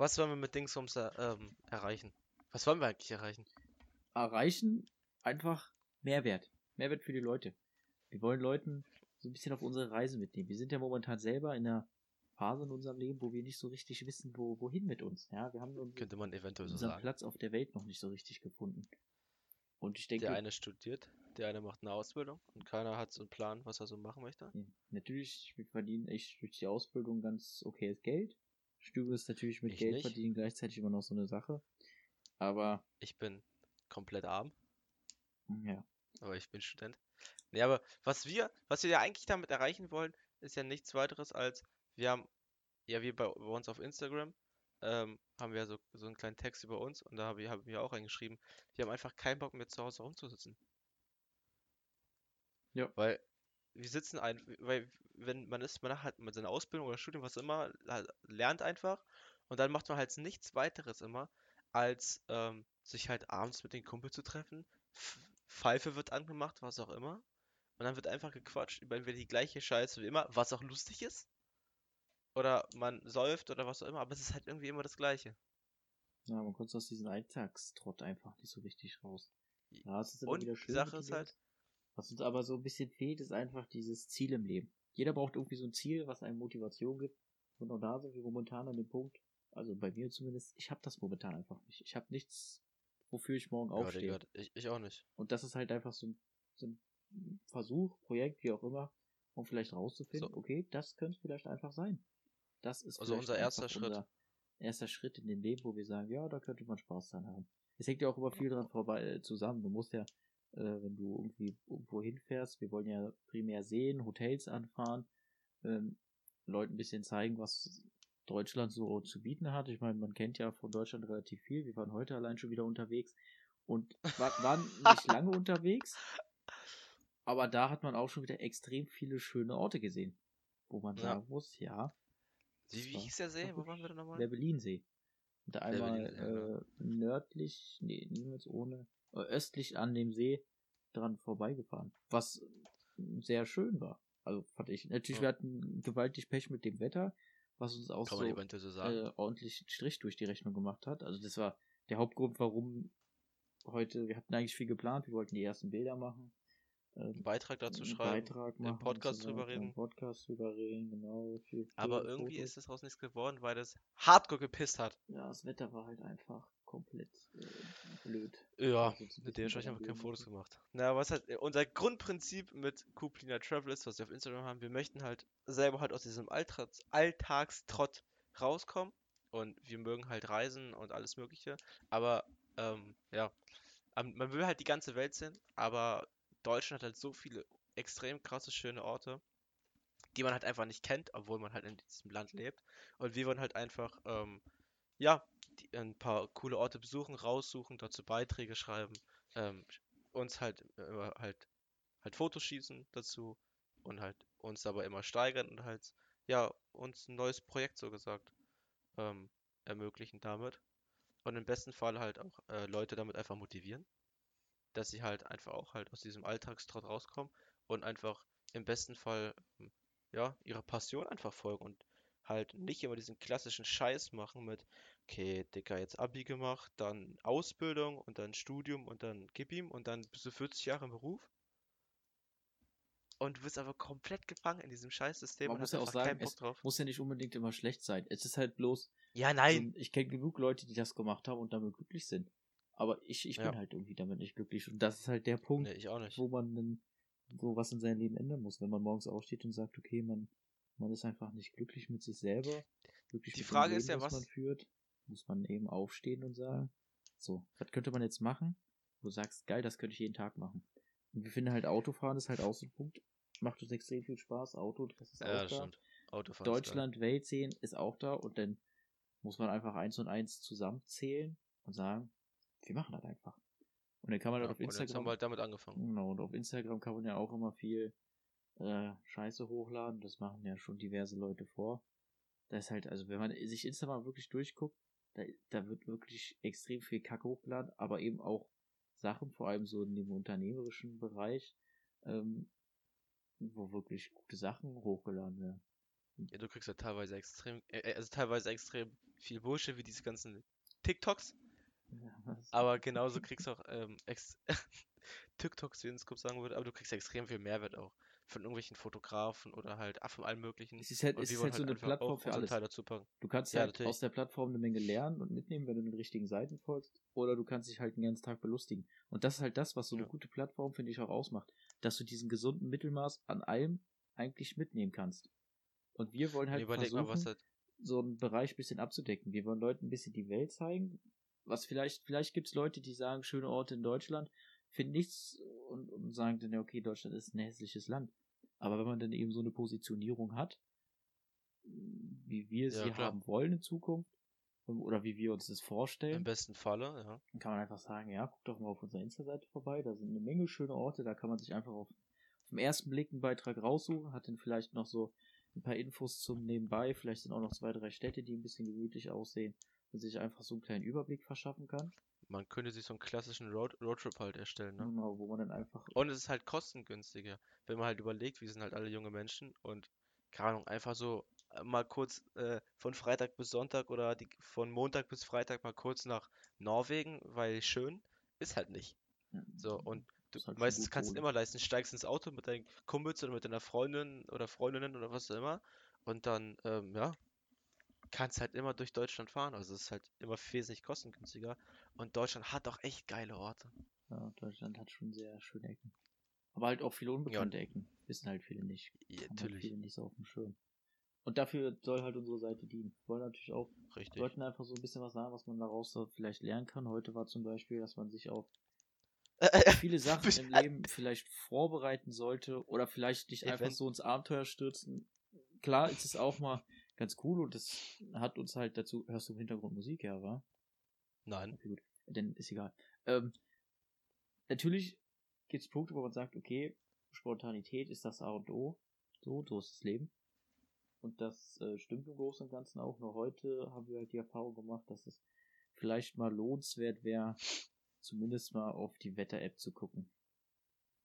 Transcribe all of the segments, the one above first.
Was wollen wir mit Dingsums äh, ähm, erreichen? Was wollen wir eigentlich erreichen? Erreichen einfach Mehrwert. Mehrwert für die Leute. Wir wollen Leuten so ein bisschen auf unsere Reise mitnehmen. Wir sind ja momentan selber in einer Phase in unserem Leben, wo wir nicht so richtig wissen, wo, wohin mit uns. Ja, wir haben Könnte man eventuell so unseren sagen. Platz auf der Welt noch nicht so richtig gefunden. Und ich denke, Der eine studiert, der eine macht eine Ausbildung und keiner hat so einen Plan, was er so machen möchte. Ja, Natürlich, wir verdienen echt durch die Ausbildung ganz okayes Geld. Studium ist natürlich mit Ich Geld nicht. verdienen gleichzeitig immer noch so eine Sache. Aber, Ich bin komplett arm, ja, aber ich bin Student. Nee, aber was wir, was wir ja eigentlich damit erreichen wollen, ist ja nichts weiteres als, wir haben, ja, wir bei, bei uns auf Instagram, ähm, haben wir so, so einen kleinen Text über uns und da habe ich, hab ich auch reingeschrieben, wir haben einfach keinen Bock mehr zu Hause rumzusitzen. Ja. Weil wir sitzen ein, weil wenn man ist, man hat mit seiner Ausbildung oder Studium, was immer, halt lernt einfach und dann macht man halt nichts weiteres immer, als ähm, sich halt abends mit den Kumpel zu treffen. Pfeife wird angemacht, was auch immer. Und dann wird einfach gequatscht über entweder die gleiche Scheiße wie immer, was auch lustig ist. Oder man säuft oder was auch immer, aber es ist halt irgendwie immer das Gleiche. ja, man kommt aus diesem Alltagstrott einfach nicht so richtig raus. Ja, es ist immer Und wieder die schön. Sache mit ist halt. Was uns aber so ein bisschen fehlt, ist einfach dieses Ziel im Leben. Jeder braucht irgendwie so ein Ziel, was einem Motivation gibt. Und auch da sind wir momentan an dem Punkt, also bei mir zumindest, ich habe das momentan einfach nicht. Ich habe nichts, wofür ich morgen aufstehe. Ich, ich auch nicht. Und das ist halt einfach so ein, so ein Versuch, Projekt, wie auch immer, um vielleicht rauszufinden, So. okay, das könnte vielleicht einfach sein. Das ist Also unser erster Schritt. Unser erster Schritt in dem Leben, wo wir sagen, ja, da könnte man Spaß dran haben. Es hängt ja auch immer viel dran vorbei äh, zusammen. Du musst ja, äh, wenn du irgendwie irgendwo hinfährst, wir wollen ja primär sehen, Hotels anfahren, ähm, Leuten ein bisschen zeigen, was Deutschland so zu bieten hat. Ich meine, man kennt ja von Deutschland relativ viel. Wir waren heute allein schon wieder unterwegs und wa waren nicht lange unterwegs, aber da hat man auch schon wieder extrem viele schöne Orte gesehen, wo man Ja. sagen muss, ja, Wie, wie war- hieß der See? war Wo waren wir denn nochmal? der Berlinsee. Und da einmal genau. äh, nördlich, nee, niemals ohne, östlich an dem See dran vorbeigefahren. Was sehr schön war. Also fand ich. Natürlich, Ja. wir hatten gewaltig Pech mit dem Wetter, was uns auch Kann so so äh, ordentlich Strich durch die Rechnung gemacht hat. Also das war der Hauptgrund, warum heute, wir hatten eigentlich viel geplant, wir wollten die ersten Bilder machen. Einen Ähm, Beitrag dazu einen schreiben. Beitrag machen und Podcast drüber reden. Im Podcast drüber reden, genau. Viel Aber Bilder, irgendwie Fotos. ist daraus nichts geworden, weil das hardcore gepisst hat. Ja, das Wetter war halt einfach komplett äh, blöd. Ja, mit dem habe ich einfach keine Fotos gemacht. Na, was halt äh, unser Grundprinzip mit Kuplina Travel ist, was wir auf Instagram haben, wir möchten halt selber halt aus diesem Alltags Alltagstrott rauskommen und wir mögen halt reisen und alles mögliche, aber ähm, ja, man will halt die ganze Welt sehen, aber Deutschland hat halt so viele extrem krasse schöne Orte, die man halt einfach nicht kennt, obwohl man halt in diesem Land lebt und wir wollen halt einfach ähm, ja, ein paar coole Orte besuchen, raussuchen, dazu Beiträge schreiben, ähm, uns halt immer halt halt Fotos schießen dazu und halt uns dabei immer steigern und halt ja uns ein neues Projekt so gesagt ähm, ermöglichen damit. Und im besten Fall halt auch äh, Leute damit einfach motivieren, dass sie halt einfach auch halt aus diesem Alltagstrott rauskommen und einfach im besten Fall ähm, ja ihrer Passion einfach folgen und halt nicht immer diesen klassischen Scheiß machen mit okay, Dicker, jetzt Abi gemacht, dann Ausbildung und dann Studium und dann gib ihm und dann bist du 40 Jahre im Beruf. Und du bist aber komplett gefangen in diesem Scheißsystem Man und muss hast ja auch keinen sagen, Bock es drauf. muss ja nicht unbedingt immer schlecht sein. Es ist halt bloß, Ja, nein. ich kenne genug Leute, die das gemacht haben und damit glücklich sind. Aber ich, ich Ja. bin halt irgendwie damit nicht glücklich. Und das ist halt der Punkt, Nee, wo man dann so was in seinem Leben ändern muss. Wenn man morgens aufsteht und sagt, okay, man, man ist einfach nicht glücklich mit sich selber, glücklich Die mit Frage dem ist Leben, ja, das man was- führt, muss man eben aufstehen und sagen, so, was könnte man jetzt machen? Wo du sagst, geil, das könnte ich jeden Tag machen. Und wir finden halt Autofahren ist halt auch so ein Punkt. Macht uns extrem viel Spaß. Auto, das ist Ja, auch das da. stimmt. Autofahren ist. Deutschland, Welt sehen ist auch da und dann muss man einfach eins und eins zusammenzählen und sagen, wir machen das einfach. Und dann kann man Ja, halt auf und jetzt haben Instagram, wir halt damit angefangen. genau, und auf Instagram kann man ja auch immer viel äh, Scheiße hochladen. Das machen ja schon diverse Leute vor. Da ist halt, also wenn man sich Instagram wirklich durchguckt, da, da wird wirklich extrem viel Kacke hochgeladen, aber eben auch Sachen, vor allem so in dem unternehmerischen Bereich, ähm, wo wirklich gute Sachen hochgeladen werden. Ja, du kriegst ja teilweise extrem, äh, äh, also teilweise extrem viel Bullshit wie diese ganzen TikToks, Ja, aber genauso kriegst du auch ähm, ex TikToks, wie Scoop sagen würde, aber du kriegst extrem viel Mehrwert auch von irgendwelchen Fotografen oder halt ach, von allem möglichen. Es ist halt, es ist halt so eine einfach Plattform für alles. Du kannst Ja, halt natürlich. aus der Plattform eine Menge lernen und mitnehmen, wenn du den richtigen Seiten folgst, oder du kannst dich halt den ganzen Tag belustigen. Und das ist halt das, was so eine Ja. gute Plattform, finde ich, auch ausmacht. Dass du diesen gesunden Mittelmaß an allem eigentlich mitnehmen kannst. Und wir wollen halt Überleg versuchen, mal, halt. so einen Bereich ein bisschen abzudecken. Wir wollen Leuten ein bisschen die Welt zeigen. Was vielleicht, vielleicht gibt es Leute, die sagen, schöne Orte in Deutschland, finden nichts und, und sagen dann, ja, okay, Deutschland ist ein hässliches Land. Aber wenn man dann eben so eine Positionierung hat, wie wir Ja, sie klar. haben wollen in Zukunft, oder wie wir uns das Im vorstellen, besten Falle, ja. dann kann man einfach sagen, ja, guck doch mal auf unserer Insta-Seite vorbei, da sind eine Menge schöne Orte, da kann man sich einfach auf, auf den ersten Blick einen Beitrag raussuchen, hat dann vielleicht noch so ein paar Infos zum Nebenbei, vielleicht sind auch noch zwei, drei Städte, die ein bisschen gemütlich aussehen und sich einfach so einen kleinen Überblick verschaffen kann, Man könnte sich so einen klassischen Road Roadtrip halt erstellen, ne? genau, wo man dann einfach, Und es ist halt kostengünstiger, wenn man halt überlegt, wir sind halt alle junge Menschen und keine Ahnung, einfach so äh, mal kurz äh, von Freitag bis Sonntag oder die, von Montag bis Freitag mal kurz nach Norwegen, weil schön ist halt nicht. So, und du halt meistens kannst du Kohle. immer leisten, steigst ins Auto mit deinen Kumpels oder mit deiner Freundin oder Freundinnen oder was auch immer und dann, ähm, ja, kannst halt immer durch Deutschland fahren. Also es ist halt immer wesentlich kostengünstiger und Deutschland hat auch echt geile Orte. ja, Deutschland hat schon sehr schöne Ecken. Aber halt auch viele unbekannte Ecken, wissen halt viele nicht. Ja, halt natürlich, viele nicht so auf dem Schirm. Und dafür soll halt unsere Seite dienen. Wir wollen natürlich auch richtig. Leuten einfach so ein bisschen was sagen, was man daraus vielleicht lernen kann. Heute war zum Beispiel, dass man sich auf viele Sachen im. Leben vielleicht vorbereiten sollte oder vielleicht nicht einfach so ins Abenteuer stürzen. Klar ist es auch mal ganz cool und das hat uns halt dazu, hörst du im Hintergrund Musik, ja, war? Nein. Okay, gut. Dann ist egal. Ähm, natürlich gibt es Punkte, wo man sagt, okay, Spontanität ist das A und O. So, so ist das Leben. Und das äh, stimmt im Großen und Ganzen auch. Nur heute haben wir halt die Erfahrung gemacht, dass es vielleicht mal lohnenswert wäre, zumindest mal auf die Wetter-App zu gucken.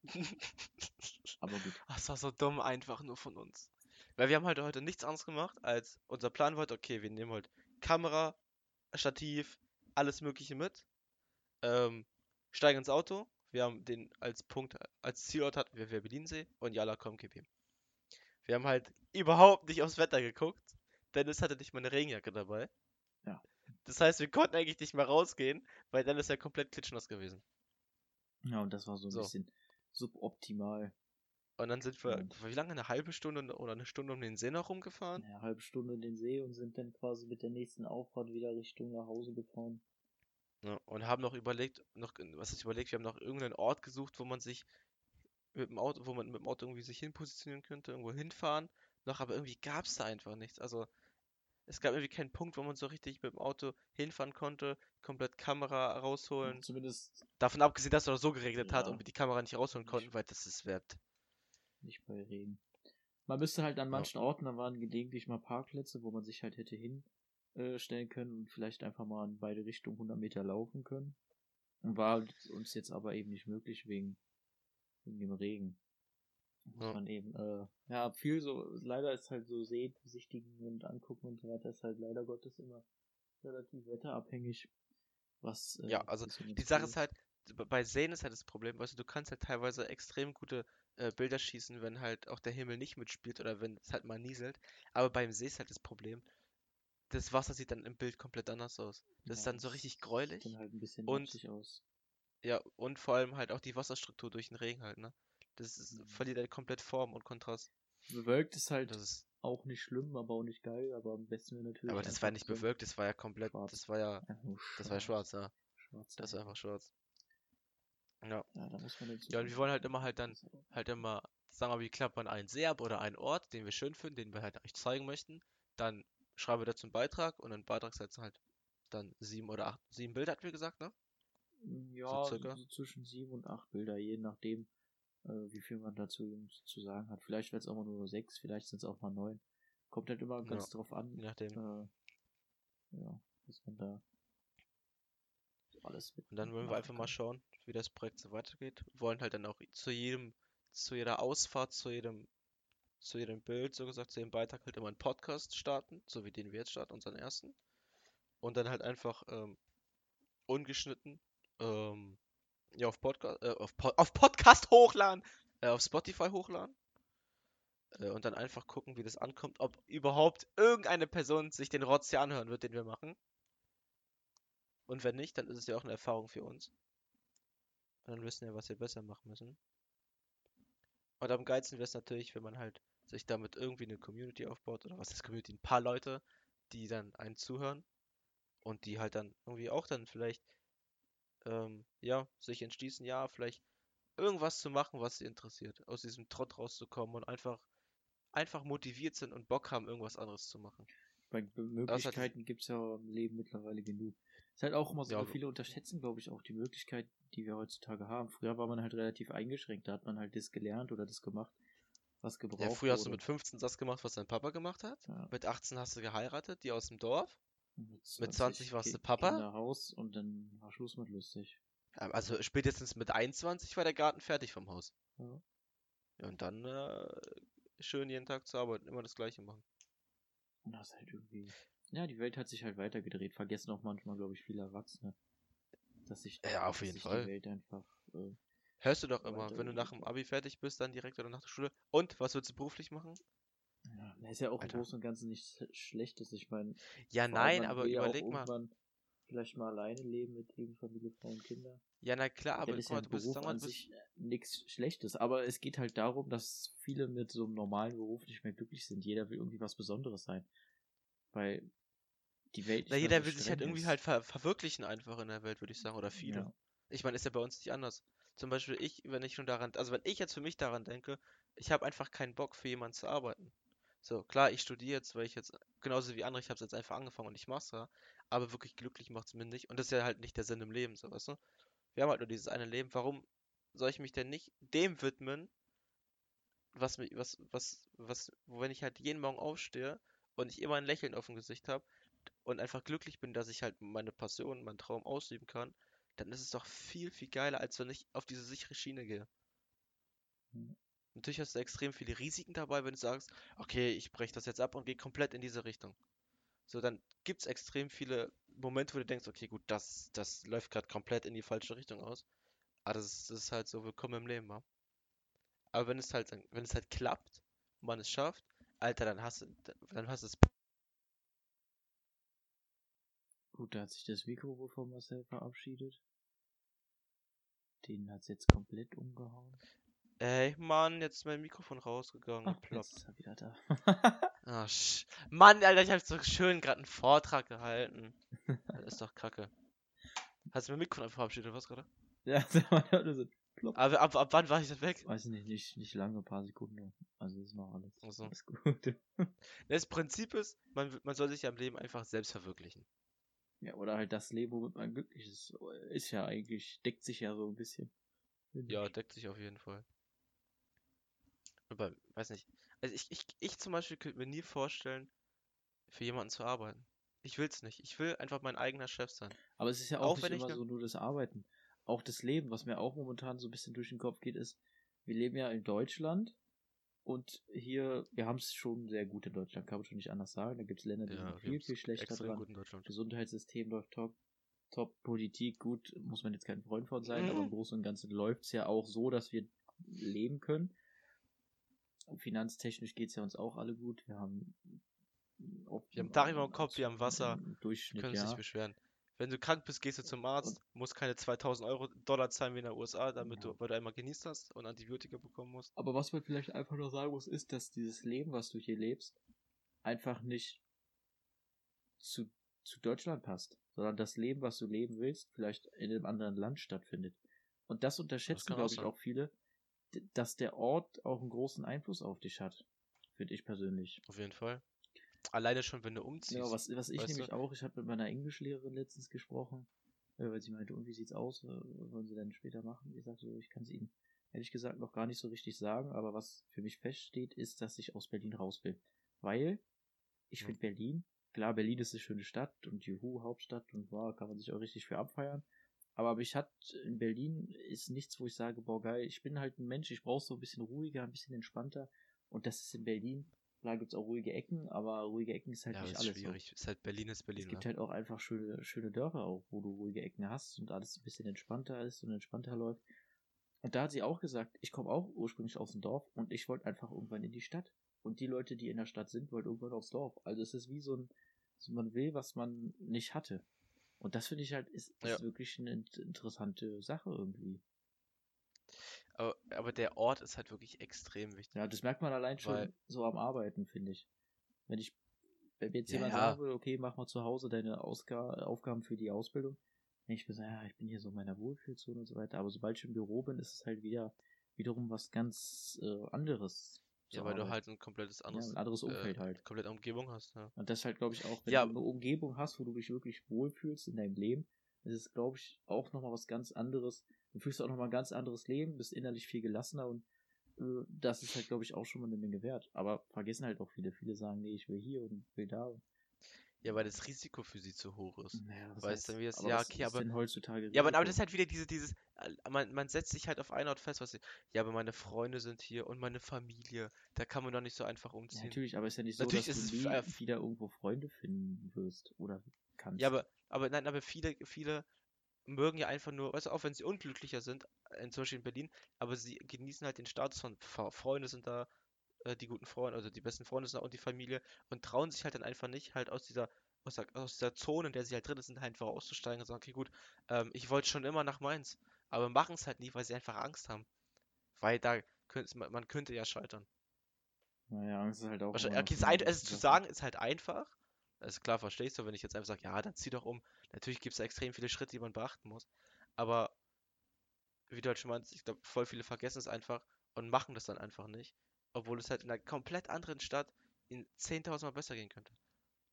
Aber gut. Das war so dumm einfach nur von uns. Weil wir haben halt heute nichts anderes gemacht, als unser Plan war heute, okay, wir nehmen heute Kamera, Stativ, alles Mögliche mit, ähm, steigen ins Auto. Wir haben den als Punkt, als Zielort hatten wir Werbelinsee und Jala komm, gib ihm. Wir haben halt überhaupt nicht aufs Wetter geguckt. Dennis hatte nicht mal eine Regenjacke dabei. Ja. Das heißt, wir konnten eigentlich nicht mehr rausgehen, weil Dennis ja komplett klitschnass gewesen. Ja, und das war so ein So. bisschen suboptimal. Und dann sind wir, wie lange, eine halbe Stunde oder eine Stunde um den See noch rumgefahren? Eine halbe Stunde in den See und sind dann quasi mit der nächsten Auffahrt wieder Richtung nach Hause gefahren. Ja, und haben noch überlegt, noch, was ist überlegt, wir haben noch irgendeinen Ort gesucht, wo man sich mit dem Auto, wo man mit dem Auto irgendwie sich hinpositionieren könnte, irgendwo hinfahren, noch, aber irgendwie gab es da einfach nichts. Also es gab irgendwie keinen Punkt, wo man so richtig mit dem Auto hinfahren konnte, komplett Kamera rausholen. Zumindest Davon abgesehen, dass es auch so geregnet hat Ja. und wir die Kamera nicht rausholen konnten, weil das ist wert. Nicht bei Regen. Man müsste halt an Ja. manchen Orten, da waren gelegentlich mal Parkplätze, wo man sich halt hätte hinstellen können und vielleicht einfach mal in beide Richtungen 100 Meter laufen können. Und war halt uns jetzt aber eben nicht möglich wegen, wegen dem Regen. Ja. man eben, äh, ja, viel so, leider ist halt so sehen, besichtigen und angucken und so weiter, ist halt leider Gottes immer relativ wetterabhängig. Was, äh, Ja, also Die Sache ist halt, bei Seen ist halt das Problem, weißt du, du kannst halt teilweise extrem gute äh, Bilder schießen, wenn halt auch der Himmel nicht mitspielt oder wenn es halt mal nieselt. Aber beim See ist halt das Problem, das Wasser sieht dann im Bild komplett anders aus. Das ist Ja, dann so richtig sieht gräulich. Dann halt ein bisschen und- aus. Ja, und vor allem halt auch die Wasserstruktur durch den Regen halt, ne? Das ist, Mhm. verliert halt komplett Form und Kontrast. Bewölkt ist halt Das ist, auch nicht schlimm, aber auch nicht geil, aber am besten wäre natürlich. aber das war nicht bewölkt, das war ja komplett, schwarz. das war ja, das war ja schwarz, ja. Schwarz. Das war einfach schwarz. Ja, Ja, da muss man. Ja, und wir wollen halt immer halt dann halt immer, sagen wir, wie klappt man einen See ab oder einen Ort, den wir schön finden, den wir halt euch zeigen möchten. Dann schreiben wir dazu einen Beitrag und einen Beitrag setzen halt dann sieben oder acht, sieben Bilder, hatten wir gesagt, ne? Ja, so, so zwischen sieben und acht Bilder, je nachdem, äh, wie viel man dazu zu sagen hat. Vielleicht wird es auch mal nur sechs, vielleicht sind es auch mal neun. Kommt halt immer ganz drauf an. Je nachdem. Äh, ja, was man da alles mit Und dann wollen wir einfach mal schauen, wie das Projekt so weitergeht. Wir wollen halt dann auch zu jedem, zu jeder Ausfahrt, zu jedem zu jedem Bild, so gesagt, zu jedem Beitrag halt immer einen Podcast starten, so wie den wir jetzt starten, unseren ersten. Und dann halt einfach ähm, ungeschnitten ähm, ja, auf, Podcast, äh, auf, po auf Podcast hochladen, äh, auf Spotify hochladen. Äh, und dann einfach gucken, wie das ankommt, ob überhaupt irgendeine Person sich den Rotz hier anhören wird, den wir machen. Und wenn nicht, dann ist es ja auch eine Erfahrung für uns. Und dann wissen wir, was wir besser machen müssen. Und am geilsten wäre es natürlich, wenn man halt sich damit irgendwie eine Community aufbaut, oder was ist Community? Ein paar Leute, die dann einen zuhören und die halt dann irgendwie auch dann vielleicht, ähm, ja, sich entschließen, ja, vielleicht irgendwas zu machen, was sie interessiert, aus diesem Trott rauszukommen und einfach, einfach motiviert sind und Bock haben, irgendwas anderes zu machen. Bei Möglichkeiten gibt es ja im Leben mittlerweile genug. Ist halt auch immer so, Ja, viele unterschätzen, glaube ich, auch die Möglichkeit, die wir heutzutage haben. Früher war man halt relativ eingeschränkt, da hat man halt das gelernt oder das gemacht, was gebraucht Ja, früher hast du wurde. mit 15 das gemacht, was dein Papa gemacht hat. Ja. Mit 18 hast du geheiratet, die aus dem Dorf. Mit Mit 20 warst du Papa? Kinderhaus und dann war Schluss mit lustig. Ja, Also spätestens mit 21 war der Garten fertig vom Haus. Ja. Ja, und dann äh, schön jeden Tag zu arbeiten, immer das Gleiche machen. Und das halt irgendwie. Ja, die Welt hat sich halt weitergedreht. Vergessen auch manchmal, glaube ich, viele Erwachsene. Dass sich, Ja, auf jeden Fall. die Welt einfach. Äh, Hörst du doch immer, wenn du nach dem Abi fertig bist, dann direkt oder nach der Schule. Und, was willst du beruflich machen? ja, das ist ja auch Alter. im Großen und Ganzen nichts Schlechtes. Ich meine, Ja, nein, aber überleg mal. Vielleicht mal alleine leben mit eben Familie, Frau und Kinder. Ja, na klar, aber ist ja du bist, an sich nichts Schlechtes. Aber es geht halt darum, dass viele mit so einem normalen Beruf nicht mehr glücklich sind. Jeder will irgendwie was Besonderes sein. Weil die Welt na, jeder will sich halt irgendwie ist. halt ver verwirklichen einfach in der Welt, würde ich sagen, oder viele. Ja. Ich meine, ist ja bei uns nicht anders. Zum Beispiel ich, wenn ich schon daran, also wenn ich jetzt für mich daran denke, ich habe einfach keinen Bock für jemanden zu arbeiten. So, klar, ich studiere jetzt, weil ich jetzt, genauso wie andere, ich habe es jetzt einfach angefangen und ich mach's ja, aber wirklich glücklich macht's mir nicht. Und das ist ja halt nicht der Sinn im Leben, so, weißt du? Wir haben halt nur dieses eine Leben. Warum soll ich mich denn nicht dem widmen, was mich, was, was, was, wo wenn ich halt jeden Morgen aufstehe und ich immer ein Lächeln auf dem Gesicht habe und einfach glücklich bin, dass ich halt meine Passion, meinen Traum ausüben kann, dann ist es doch viel, viel geiler, als wenn ich auf diese sichere Schiene gehe. Mhm. Natürlich hast du extrem viele Risiken dabei, wenn du sagst, okay, ich breche das jetzt ab und gehe komplett in diese Richtung. So, dann gibt es extrem viele Momente, wo du denkst, okay, gut, das, das läuft gerade komplett in die falsche Richtung aus. Aber das ist, das ist halt so willkommen im Leben, wa? Aber wenn es halt, wenn es halt klappt und man es schafft, Alter, dann hast du, dann hast du es. Gut, da hat sich das Mikro wohl von Marcel verabschiedet. Den hat's jetzt komplett umgehauen. Ey, Mann, jetzt ist mein Mikrofon rausgegangen. Ach, geploppt. jetzt ist er wieder da. Ah, sch Mann, Alter, ich hab so schön gerade einen Vortrag gehalten. Das ist doch kacke. Hast du mein Mikrofon einfach verabschiedet, oder was gerade? ja, sag mal, da so plopp. Aber ab, ab wann war ich denn weg? Weiß nicht, nicht, nicht lange, ein paar Sekunden. nur. Also ist noch alles, Ach so. alles gut. Das Prinzip ist, man, man soll sich ja im Leben einfach selbst verwirklichen. Ja, oder halt das Leben, womit man glücklich ist, ist ja eigentlich, deckt sich ja so ein bisschen. Ja, deckt sich auf jeden Fall. Aber, weiß nicht. Also ich, ich, ich zum Beispiel könnte mir nie vorstellen, für jemanden zu arbeiten. Ich will's nicht. Ich will einfach mein eigener Chef sein. Aber es ist ja auch, Auch nicht immer ne- so nur das Arbeiten. Auch das Leben, was mir auch momentan so ein bisschen durch den Kopf geht, ist, wir leben ja in Deutschland und hier, wir haben es schon sehr gut in Deutschland, kann man schon nicht anders sagen. Da gibt es Länder, die Ja, sind wir viel, viel schlechter dran. gut in Deutschland. Gesundheitssystem läuft top, top Politik gut, muss man jetzt kein Freund von sein, aber im Mhm. Großen und Ganzen läuft es ja auch so, dass wir leben können. Und finanztechnisch geht es ja uns auch alle gut. Wir haben Wir haben Dach über dem Kopf, wir haben Wasser. Im Durchschnitt, Können sich ja. nicht beschweren. Wenn du krank bist, gehst du zum Arzt, musst keine 2000 Euro Dollar zahlen wie in den USA, damit Ja. du, weil du einmal genießt hast und Antibiotika bekommen musst. Aber was man vielleicht einfach nur sagen muss, ist, dass dieses Leben, was du hier lebst, einfach nicht zu, zu Deutschland passt, sondern das Leben, was du leben willst, vielleicht in einem anderen Land stattfindet. Und das unterschätzen, glaube ich, auch viele, dass der Ort auch einen großen Einfluss auf dich hat. Finde ich persönlich. Auf jeden Fall. Alleine schon, wenn du umziehst. Ja, was, was ich nämlich du? auch, ich habe mit meiner Englischlehrerin letztens gesprochen, äh, weil sie meinte, und wie sieht's aus, äh, was wollen sie denn später machen? Ich sagte so, ich kann es ihnen ehrlich gesagt noch gar nicht so richtig sagen, aber was für mich feststeht, ist, dass ich aus Berlin raus will. Weil ich Ja. finde Berlin, klar, Berlin ist eine schöne Stadt und Juhu, Hauptstadt und wow, kann man sich auch richtig für abfeiern. Aber mich hat in Berlin ist nichts, wo ich sage, boah geil, ich bin halt ein Mensch, ich brauche so ein bisschen ruhiger, ein bisschen entspannter. Und das ist in Berlin. Klar gibt es auch ruhige Ecken, aber ruhige Ecken ist halt Ja, nicht ist alles. schwierig. Ist halt Berlin ist So. Berlin. Es gibt ne? halt auch einfach schöne, schöne Dörfer auch, wo du ruhige Ecken hast und alles ein bisschen entspannter ist und entspannter läuft. Und da hat sie auch gesagt, ich komme auch ursprünglich aus dem Dorf und ich wollte einfach irgendwann in die Stadt. Und die Leute, die in der Stadt sind, wollten irgendwann aufs Dorf. Also es ist wie so ein, so man will, was man nicht hatte. Und das finde ich halt, ist, ist Ja. wirklich eine int- interessante Sache irgendwie. Aber, aber der Ort ist halt wirklich extrem wichtig. Ja, das merkt man allein schon Weil- so am Arbeiten, finde ich. Wenn ich, wenn jetzt Ja, jemand ja. sagen würde, okay, mach mal zu Hause deine Ausga Aufgaben für die Ausbildung, denke ich mir so, ja, ich bin hier so in meiner Wohlfühlzone und so weiter. Aber sobald ich im Büro bin, ist es halt wieder wiederum was ganz äh, anderes. Ja, weil du Arbeit. halt ein komplettes ja, anderes, ein anderes Umfeld äh, halt. komplette Umgebung hast. Ja. Und das halt, glaube ich, auch, wenn Ja. du eine Umgebung hast, wo du dich wirklich wohlfühlst in deinem Leben, ist es, glaube ich, auch nochmal was ganz anderes. Du fühlst auch nochmal ein ganz anderes Leben, bist innerlich viel gelassener und äh, das ist halt, glaube ich, auch schon mal eine Menge wert. Aber vergessen halt auch viele. Viele sagen, nee, ich will hier und will da. ja, weil das Risiko für sie zu hoch ist. Naja, Weißt du, wie es- aber ja, okay, ist aber- Ja, aber, aber das ist halt wieder diese, dieses, äh, man, man setzt sich halt auf einen Ort fest, was ich, ja, aber meine Freunde sind hier und meine Familie, da kann man doch nicht so einfach Ja, umziehen. natürlich, aber ist ja nicht so, Natürlich dass ist du es äh, wieder irgendwo Freunde finden wirst oder kannst. Ja, aber, aber nein, aber viele, viele mögen ja einfach nur, weißt du, auch wenn sie unglücklicher sind, äh, zum Beispiel in Berlin, aber sie genießen halt den Status von Freunde sind da, äh, die guten Freunde, also die besten Freunde sind da und die Familie und trauen sich halt dann einfach nicht, halt aus dieser, aus der, aus dieser Zone, in der sie halt drin sind, halt einfach auszusteigen und sagen, okay, gut, ähm, ich wollte schon immer nach Mainz, aber machen es halt nie, weil sie einfach Angst haben. Weil da könnte man, man könnte ja scheitern. Naja, Angst ist halt auch. Okay, es, ein, es zu sagen ist halt einfach. Das ist klar, verstehst du, wenn ich jetzt einfach sage, ja, dann zieh doch um. Natürlich gibt es extrem viele Schritte, die man beachten muss. Aber wie du halt schon meinst, ich glaube, voll viele vergessen es einfach und machen das dann einfach nicht. Obwohl es halt in einer komplett anderen Stadt in 10.000 Mal besser gehen könnte.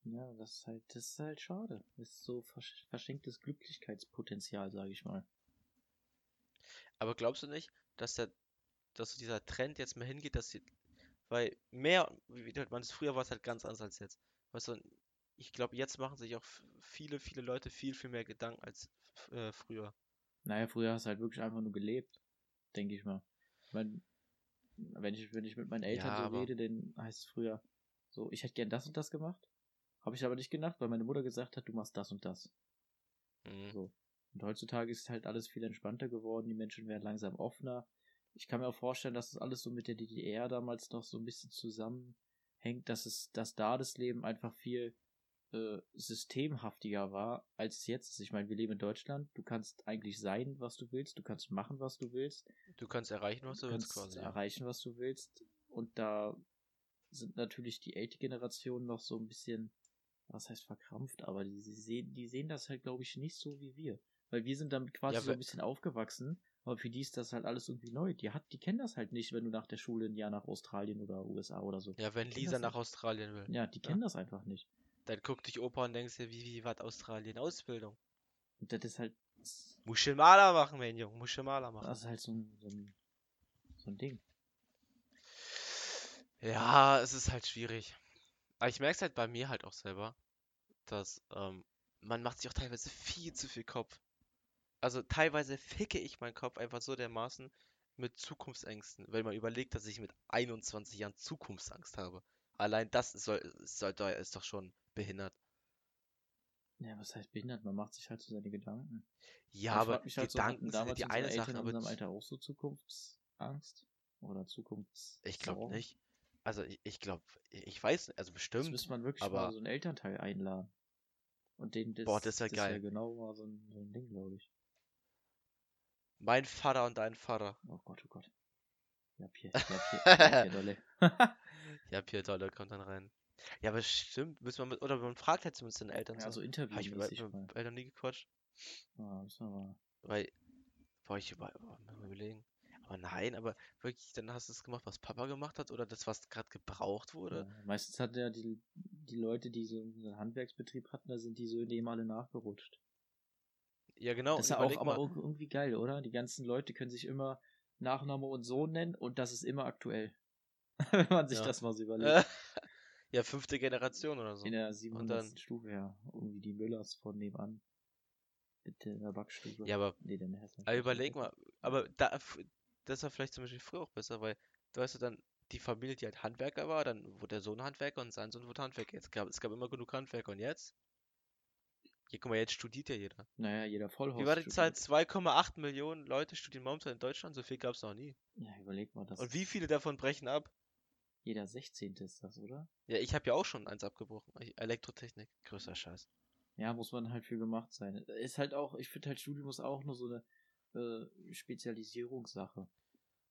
Ja, das ist halt, das ist halt schade. Das ist so versch verschenktes Glücklichkeitspotenzial, sage ich mal. Aber glaubst du nicht, dass der, dass dieser Trend jetzt mehr hingeht, dass sie, weil mehr, wie wie man es früher war es halt ganz anders als jetzt. Weißt du, ich glaube, jetzt machen sich auch viele, viele Leute viel, viel mehr Gedanken als äh, früher. Naja, früher hast du halt wirklich einfach nur gelebt, denke ich mal. Ich mein, wenn ich, wenn ich mit meinen Eltern Ja, so rede, dann heißt es früher so, ich hätte gern das und das gemacht. Habe ich aber nicht gedacht, weil meine Mutter gesagt hat, du machst das und das. Mhm. So. Und heutzutage ist halt alles viel entspannter geworden, die Menschen werden langsam offener. Ich kann mir auch vorstellen, dass das alles so mit der DDR damals noch so ein bisschen zusammenhängt, dass es, dass da das Leben einfach viel äh, systemhaftiger war, als es jetzt ist. Ich meine, wir leben in Deutschland, du kannst eigentlich sein, was du willst, du kannst machen, was du willst, Du kannst erreichen, was du du willst, quasi. Ja. erreichen, was du willst. Und da sind natürlich die ältere Generation noch so ein bisschen, was heißt verkrampft, aber die, sie sehen, die sehen das halt, glaube ich, nicht so wie wir. Weil wir sind damit quasi Ja, so ein bisschen aufgewachsen, aber für die ist das halt alles irgendwie neu. Die hat, die kennen das halt nicht, wenn du nach der Schule ein Jahr nach Australien oder USA oder so. Ja, wenn Lisa das nach. Australien will, Ja, die kennen das einfach nicht. Dann guckt dich Opa und denkst dir, wie, wie war Australien? Ausbildung. Und das ist halt, Musst du Maler machen, mein Junge, musst du Maler machen. das ist halt so ein, so ein, so ein Ding. Ja, es ist halt schwierig. Aber ich merke es halt bei mir halt auch selber, dass ähm, man macht sich auch teilweise viel zu viel Kopf. Also teilweise ficke ich meinen Kopf einfach so dermaßen mit Zukunftsängsten, wenn man überlegt, dass ich mit 21 Jahren Zukunftsangst habe. Allein das soll, soll, da ist doch schon behindert. Ja, was heißt behindert? Man macht sich halt so seine Gedanken. Ja, aber halt so, Gedanken ja damals die eine Eltern Sache, in aber unserem Alter auch so Zukunftsangst? Oder Zukunfts ich glaube nicht. Also ich, ich glaube, ich weiß, also Das bestimmt. müsste man wirklich aber- mal so einen Elternteil einladen. Und den das, Boah, das wär das geil. genau mal so ein, so ein Ding, glaube ich. Mein Vater und dein Vater. Oh Gott, oh Gott. Ja, Pier, ja, Pier, ja, Pier Dolle. Ja, Pierre Dolle kommt dann rein. Ja, aber stimmt, müssen wir mit, oder man fragt halt zumindest den Eltern ja, so. so Hab ich mit meinen. Eltern nie gequatscht? Ja, müssen wir mal. Weil, boah, ich über, oh, mal überlegen. Aber nein, aber wirklich, dann hast du es gemacht, was Papa gemacht hat oder das, was gerade gebraucht wurde? Ja, meistens hat ja die, die Leute, die so einen Handwerksbetrieb hatten, da sind die Söhne eben alle nachgerutscht. Ja, genau. das ist ja auch aber auch irgendwie geil, oder? Die ganzen Leute können sich immer Nachname und Sohn nennen und das ist immer aktuell. Wenn man sich Ja. das mal so überlegt. äh, ja, fünfte Generation oder so. In der 700. dann- Stufe, ja. Irgendwie die Müllers von nebenan. Bitte in der Backstube. Ja, aber Nee, dann. Aber überleg mal, aber da, das war vielleicht zum Beispiel früher auch besser, weil, du weißt du, dann, die Familie, die halt Handwerker war, dann wurde der Sohn Handwerker und sein Sohn wurde Handwerker. Es gab, es gab immer genug Handwerker und jetzt? Hier, guck mal, jetzt studiert ja jeder. Naja, jeder Vollhaus. Wie war die Zahl? 2,8 Millionen Leute studieren momentan in Deutschland, so viel gab es noch nie. Ja, überleg mal, das Und wie viele davon brechen ab? Jeder 16. ist das, oder? Ja, ich habe ja auch schon eins abgebrochen. Elektrotechnik, größer Scheiß. Ja, muss man halt für gemacht sein. Ist halt auch, ich finde halt Studium ist auch nur so eine äh, Spezialisierungssache.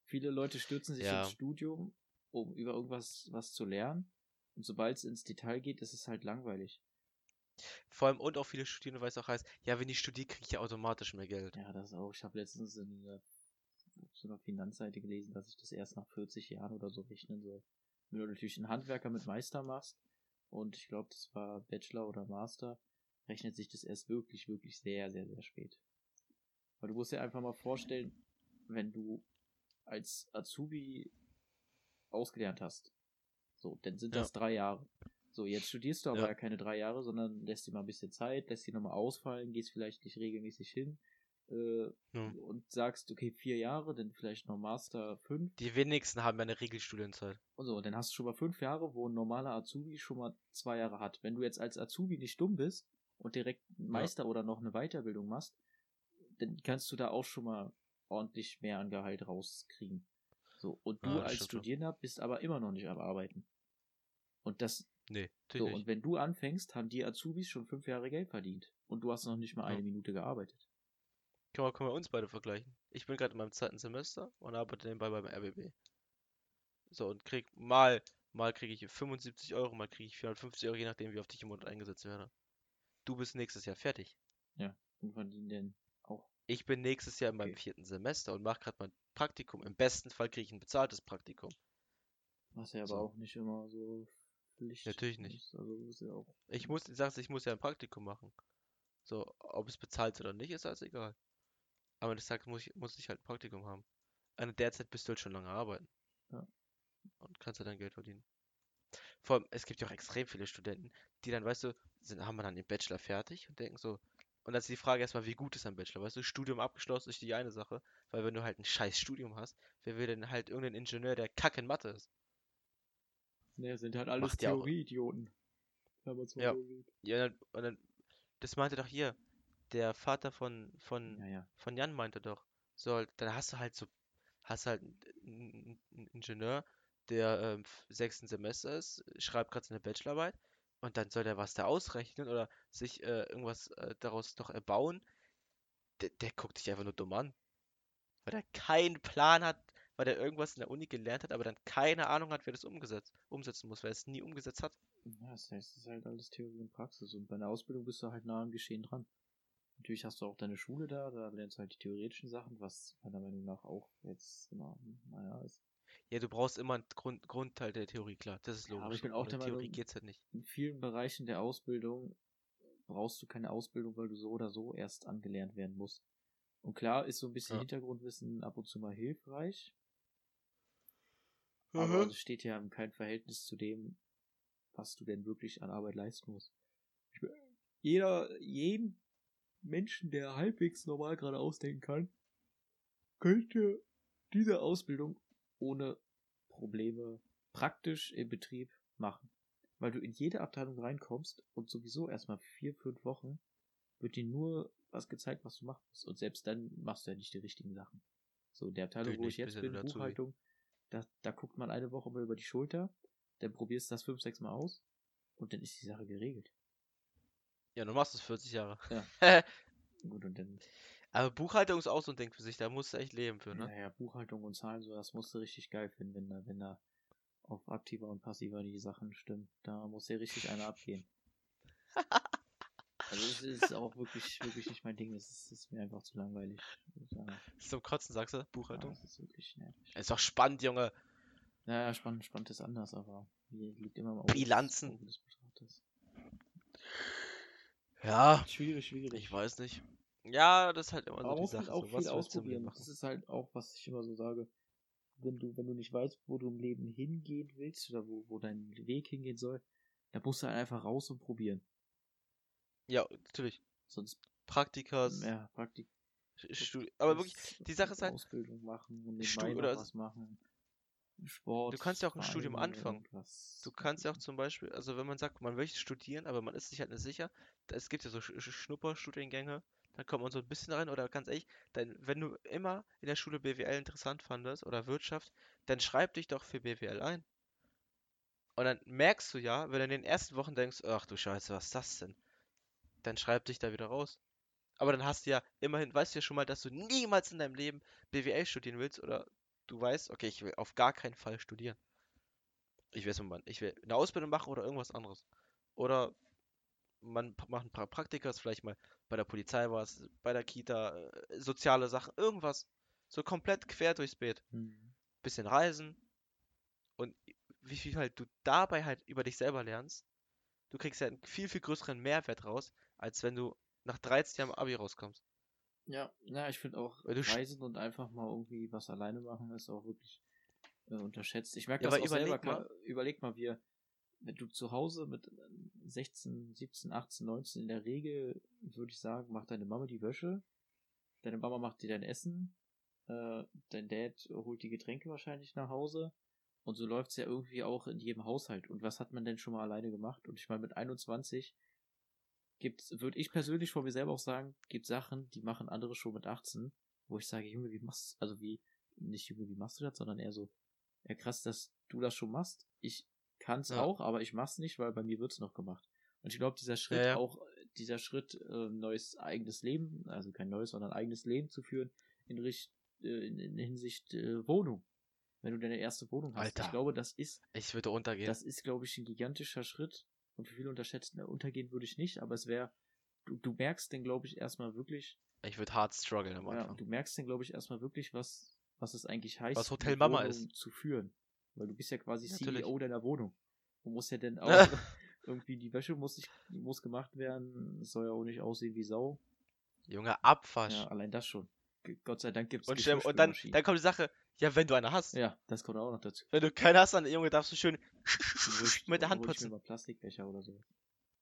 Viele Leute stürzen sich Ja. ins Studium, um über irgendwas was zu lernen. Und sobald es ins Detail geht, ist es halt langweilig. Vor allem und auch viele Studierende, weil es auch heißt, ja, wenn ich studiere, kriege ich ja automatisch mehr Geld. Ja, das auch. Ich habe letztens in auf so einer Finanzseite gelesen, dass ich das erst nach 40 Jahren oder so rechnen soll. Wenn du natürlich einen Handwerker mit Meister machst, und ich glaube, das war Bachelor oder Master, rechnet sich das erst wirklich, wirklich sehr, sehr, sehr spät. Weil du musst dir einfach mal vorstellen, wenn du als Azubi ausgelernt hast, so, dann sind Ja. das drei Jahre. So, jetzt studierst du aber Ja. ja keine drei Jahre, sondern lässt dir mal ein bisschen Zeit, lässt dir nochmal ausfallen, gehst vielleicht nicht regelmäßig hin äh, Ja. und sagst, okay, vier Jahre, dann vielleicht noch Master fünf Die wenigsten haben ja eine Regelstudienzeit. und so, dann hast du schon mal fünf Jahre, wo ein normaler Azubi schon mal zwei Jahre hat. Wenn du jetzt als Azubi nicht dumm bist und direkt Meister oder noch eine Weiterbildung machst, dann kannst du da auch schon mal ordentlich mehr an Gehalt rauskriegen. So, und du Ja, als. Studierender bist aber immer noch nicht am Arbeiten. Und das, Nee, so, und wenn du anfängst, haben die Azubis schon fünf Jahre Geld verdient. Und du hast noch nicht mal Ja. eine Minute gearbeitet. Können wir, können wir uns beide vergleichen. Ich bin gerade in meinem zweiten Semester und arbeite nebenbei beim RBB. So, und krieg mal, mal kriege ich 75 Euro, mal kriege ich 450 Euro, je nachdem, wie oft ich im Monat eingesetzt werde. Du bist nächstes Jahr fertig. Und verdienen denn auch. Ich bin nächstes Jahr in meinem Okay. vierten Semester und mache gerade mein Praktikum. Im besten Fall kriege ich ein bezahltes Praktikum. Was ja aber So. auch nicht immer so Pflicht Natürlich nicht. ist. Also ja auch. Ich muss, ich sag's, ich muss ja ein Praktikum machen. So, ob es bezahlt oder nicht, ist alles egal. Aber das sagt, muss ich, muss ich halt ein Praktikum haben. Und derzeit bist du halt schon lange arbeiten. Ja. Und kannst ja dann Geld verdienen. Vor allem, es gibt ja auch extrem viele Studenten, die dann, weißt du, sind, haben dann den Bachelor fertig und denken so, und dann ist die Frage erstmal, wie gut ist ein Bachelor? Weißt du, Studium abgeschlossen ist die eine Sache, weil wenn du halt ein scheiß Studium hast, wer will denn halt irgendeinen Ingenieur, der kacke in Mathe ist? Ne, sind halt alles Theorie-Idioten. Ja. Ja, und dann, das meinte doch hier, der Vater von, von, Ja, ja. Von Jan meinte doch, so, halt- dann hast du halt so, hast halt einen einen Ingenieur, der ähm, im sechsten Semester ist, schreibt gerade seine Bachelorarbeit und dann soll der was da ausrechnen oder sich äh, irgendwas äh, daraus noch erbauen. Der, der guckt dich einfach nur dumm an. Weil der keinen Plan hat, weil der irgendwas in der Uni gelernt hat, aber dann keine Ahnung hat, wer das umgesetzt, umsetzen muss, weil er es nie umgesetzt hat. Ja, das heißt, es ist halt alles Theorie und Praxis. Und bei einer Ausbildung bist du halt nah am Geschehen dran. Natürlich hast du auch deine Schule da, da lernst du halt die theoretischen Sachen, was meiner Meinung nach auch jetzt immer, naja, ist. Ja, du brauchst immer einen Grund, Grundteil der Theorie, klar, das ist Ja, aber logisch. ich bin auch der Theorie Meinung- geht's halt nicht. In vielen Bereichen der Ausbildung brauchst du keine Ausbildung, weil du so oder so erst angelernt werden musst. Und klar ist so ein bisschen Ja. Hintergrundwissen ab und zu mal hilfreich, Mhm. aber es steht ja in keinem Verhältnis zu dem, was du denn wirklich an Arbeit leisten musst. Jeder, jeden Menschen, der halbwegs normal gerade ausdenken kann, könnte diese Ausbildung ohne Probleme praktisch im Betrieb machen. Weil du in jede Abteilung reinkommst und sowieso erstmal vier, fünf Wochen wird dir nur was gezeigt, was du machen musst. Und selbst dann machst du ja nicht die richtigen Sachen. So, in der Abteilung, wo ich jetzt bin. Buchhaltung, da, da guckt man eine Woche mal über die Schulter, dann probierst du das fünf, sechs Mal aus und dann ist die Sache geregelt. Ja, du machst es 40 Jahre. Ja. Gut, und dann, Aber Buchhaltung ist auch so ein Ding für sich, da musst du echt leben für, ne? naja, Buchhaltung und Zahlen, so, das musst du richtig geil finden, wenn da, wenn da auf aktiver und passiver die Sachen stimmen. Da muss dir richtig einer abgehen. Also es ist auch wirklich, wirklich nicht mein Ding. Es ist, ist mir einfach zu langweilig. zum Kotzen, sagst du? Ja, Buchhaltung? es ist wirklich nervig. Ist doch spannend, Junge. Naja, spannend, spannend ist anders, aber hier liegt immer mal Bilanzen. des Betrachters. Ja, Schwierig, schwierig. ich weiß nicht. Ja, das ist halt immer Aber so die Sache. auch so, viel ausprobieren. Das ist halt auch, was ich immer so sage. Wenn du, wenn du nicht weißt, wo du im Leben hingehen willst oder wo, wo dein Weg hingehen soll, dann musst du halt einfach raus und probieren. Ja, natürlich. Sonst, Praktikas, ja, Praktik. Studi aber wirklich, die Sache ist halt, Ausbildung machen und Stu- nebenbei oder was machen. Sport. Du kannst ja auch ein Studium anfangen. irgendwas. Du kannst ja auch zum Beispiel, also wenn man sagt, man möchte studieren, aber man ist sich halt nicht sicher, es gibt ja so Sch Sch- Schnupperstudiengänge, da kommt man so ein bisschen rein, oder ganz ehrlich, dann, wenn du immer in der Schule BWL interessant fandest oder Wirtschaft, dann schreib dich doch für BWL ein. Und dann merkst du ja, wenn du in den ersten Wochen denkst, ach du Scheiße, was ist das denn? Dann schreib dich da wieder raus. Aber dann hast du ja immerhin, weißt du ja schon mal, dass du niemals in deinem Leben BWL studieren willst oder du weißt, okay, ich will auf gar keinen Fall studieren. Ich will, mal, ich will eine Ausbildung machen oder irgendwas anderes. Oder man macht ein paar Praktika, vielleicht mal bei der Polizei was, bei der Kita, äh, soziale Sachen, irgendwas. So komplett quer durchs Beet. Hm. Bisschen reisen und wie viel halt du dabei halt über dich selber lernst. Du kriegst ja einen viel, viel größeren Mehrwert raus, als wenn du nach 13 Jahren Abi rauskommst. Ja, ja, ich finde auch Reisen und einfach mal irgendwie was alleine machen ist auch wirklich äh, unterschätzt. Ich merke Ja, das aber auch selber. überleg mal- Ka- Überleg mal, wir, wenn du zu Hause mit äh, 16, 17, 18, 19 in der Regel, würde ich sagen, macht deine Mama die Wäsche, deine Mama macht dir dein Essen, äh, dein Dad holt die Getränke wahrscheinlich nach Hause. Und so läuft's ja irgendwie auch in jedem Haushalt. Und was hat man denn schon mal alleine gemacht? Und ich meine, mit 21 gibt's, würde ich persönlich von mir selber auch sagen, gibt Sachen, die machen andere schon mit 18, wo ich sage, Junge, wie machst also wie, nicht Junge, wie machst du das, sondern eher so, ja krass, dass du das schon machst. Ich kann's Ja. auch, aber ich mach's nicht, weil bei mir wird's noch gemacht. Und ich glaube, dieser Schritt Ja, ja. auch, dieser Schritt, äh, neues eigenes Leben, also kein neues, sondern eigenes Leben zu führen, in, Richt, äh, in, in Hinsicht äh, Wohnung. Wenn du deine erste Wohnung hast. Alter. Ich glaube, das ist Ich würde untergehen. das ist, glaube ich, ein gigantischer Schritt. Und für viele unterschätzen, äh, untergehen würde ich nicht, aber es wäre, du, du merkst denn, glaube ich, erstmal wirklich, Ich würde hart strugglen am ja, Anfang. du merkst denn, glaube ich, erstmal wirklich, was, was es eigentlich heißt, Was Hotel Mama ist. zu führen. Weil du bist ja quasi Natürlich. CEO deiner Wohnung. Du musst ja dann auch irgendwie die Wäsche muss, sich, muss gemacht werden. Es soll ja auch nicht aussehen wie Sau. Junge, Abwasch. Ja, allein das schon. Gott sei Dank gibt es und, und dann, dann kommt die Sache, ja, wenn du eine hast. Ja, das kommt auch noch dazu. Wenn du keine hast, dann, Junge, darfst du schön ich- mit der Hand mir putzen. mal Plastikbecher oder so.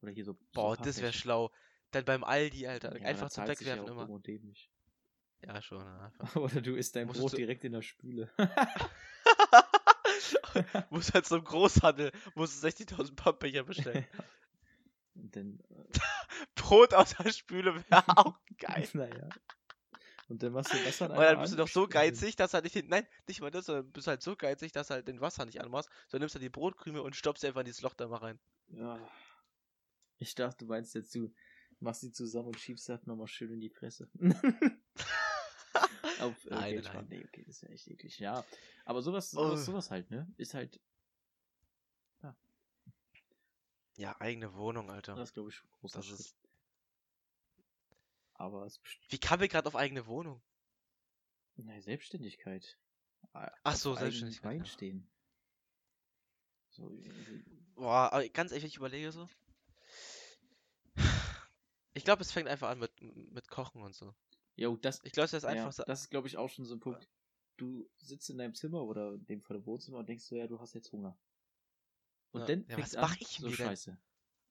Oder hier so. Boah, so das wäre schlau. Dann beim Aldi, Alter. Ja, einfach zum ja Wegwerfen auch immer. Ja, schon. ja, Einfach. Oder du isst dein Musstest Brot direkt in der Spüle. muss halt zum Großhandel, musst du 60.000 Pappbecher bestellen. Und dann, äh, Brot aus der Spüle wäre auch geil. naja. Und dann machst du das dann Und dann bist du an, doch so geizig, dass halt nicht den, nein, nicht mal das, sondern bist halt so geizig, dass halt den Wasser nicht anmachst, sondern nimmst halt die Brotkrümel und stopfst sie einfach in dieses Loch da mal rein. Ja. Ich dachte, du meinst jetzt, du machst die zusammen und schiebst das nochmal schön in die Fresse. Auf äh, Nein, Geldsparen. nein. Nee, okay, das ist ja echt eklig. Ja, aber sowas, sowas, Oh. sowas halt, ne? Ist halt, Ja, eigene Wohnung, Alter. das glaube ich, großer Das ist. Aber es Wie kamen wir gerade auf eigene Wohnung? Nein, Selbstständigkeit. A- Ach auf so, eigenen Selbstständigkeit, Beinen ja. stehen. So, irgendwie- Boah, aber ganz ehrlich, ich überlege so. Ich glaube, es fängt einfach an mit, mit Kochen und so. Jo, das, Ich glaube, es ist ja, einfach so. das ist, glaube ich, auch schon so ein Punkt. Du sitzt in deinem Zimmer oder in dem Fall im Wohnzimmer und denkst so, ja, du hast jetzt Hunger. Und Ja. dann Ja, was an, mach ich so mir denn? scheiße.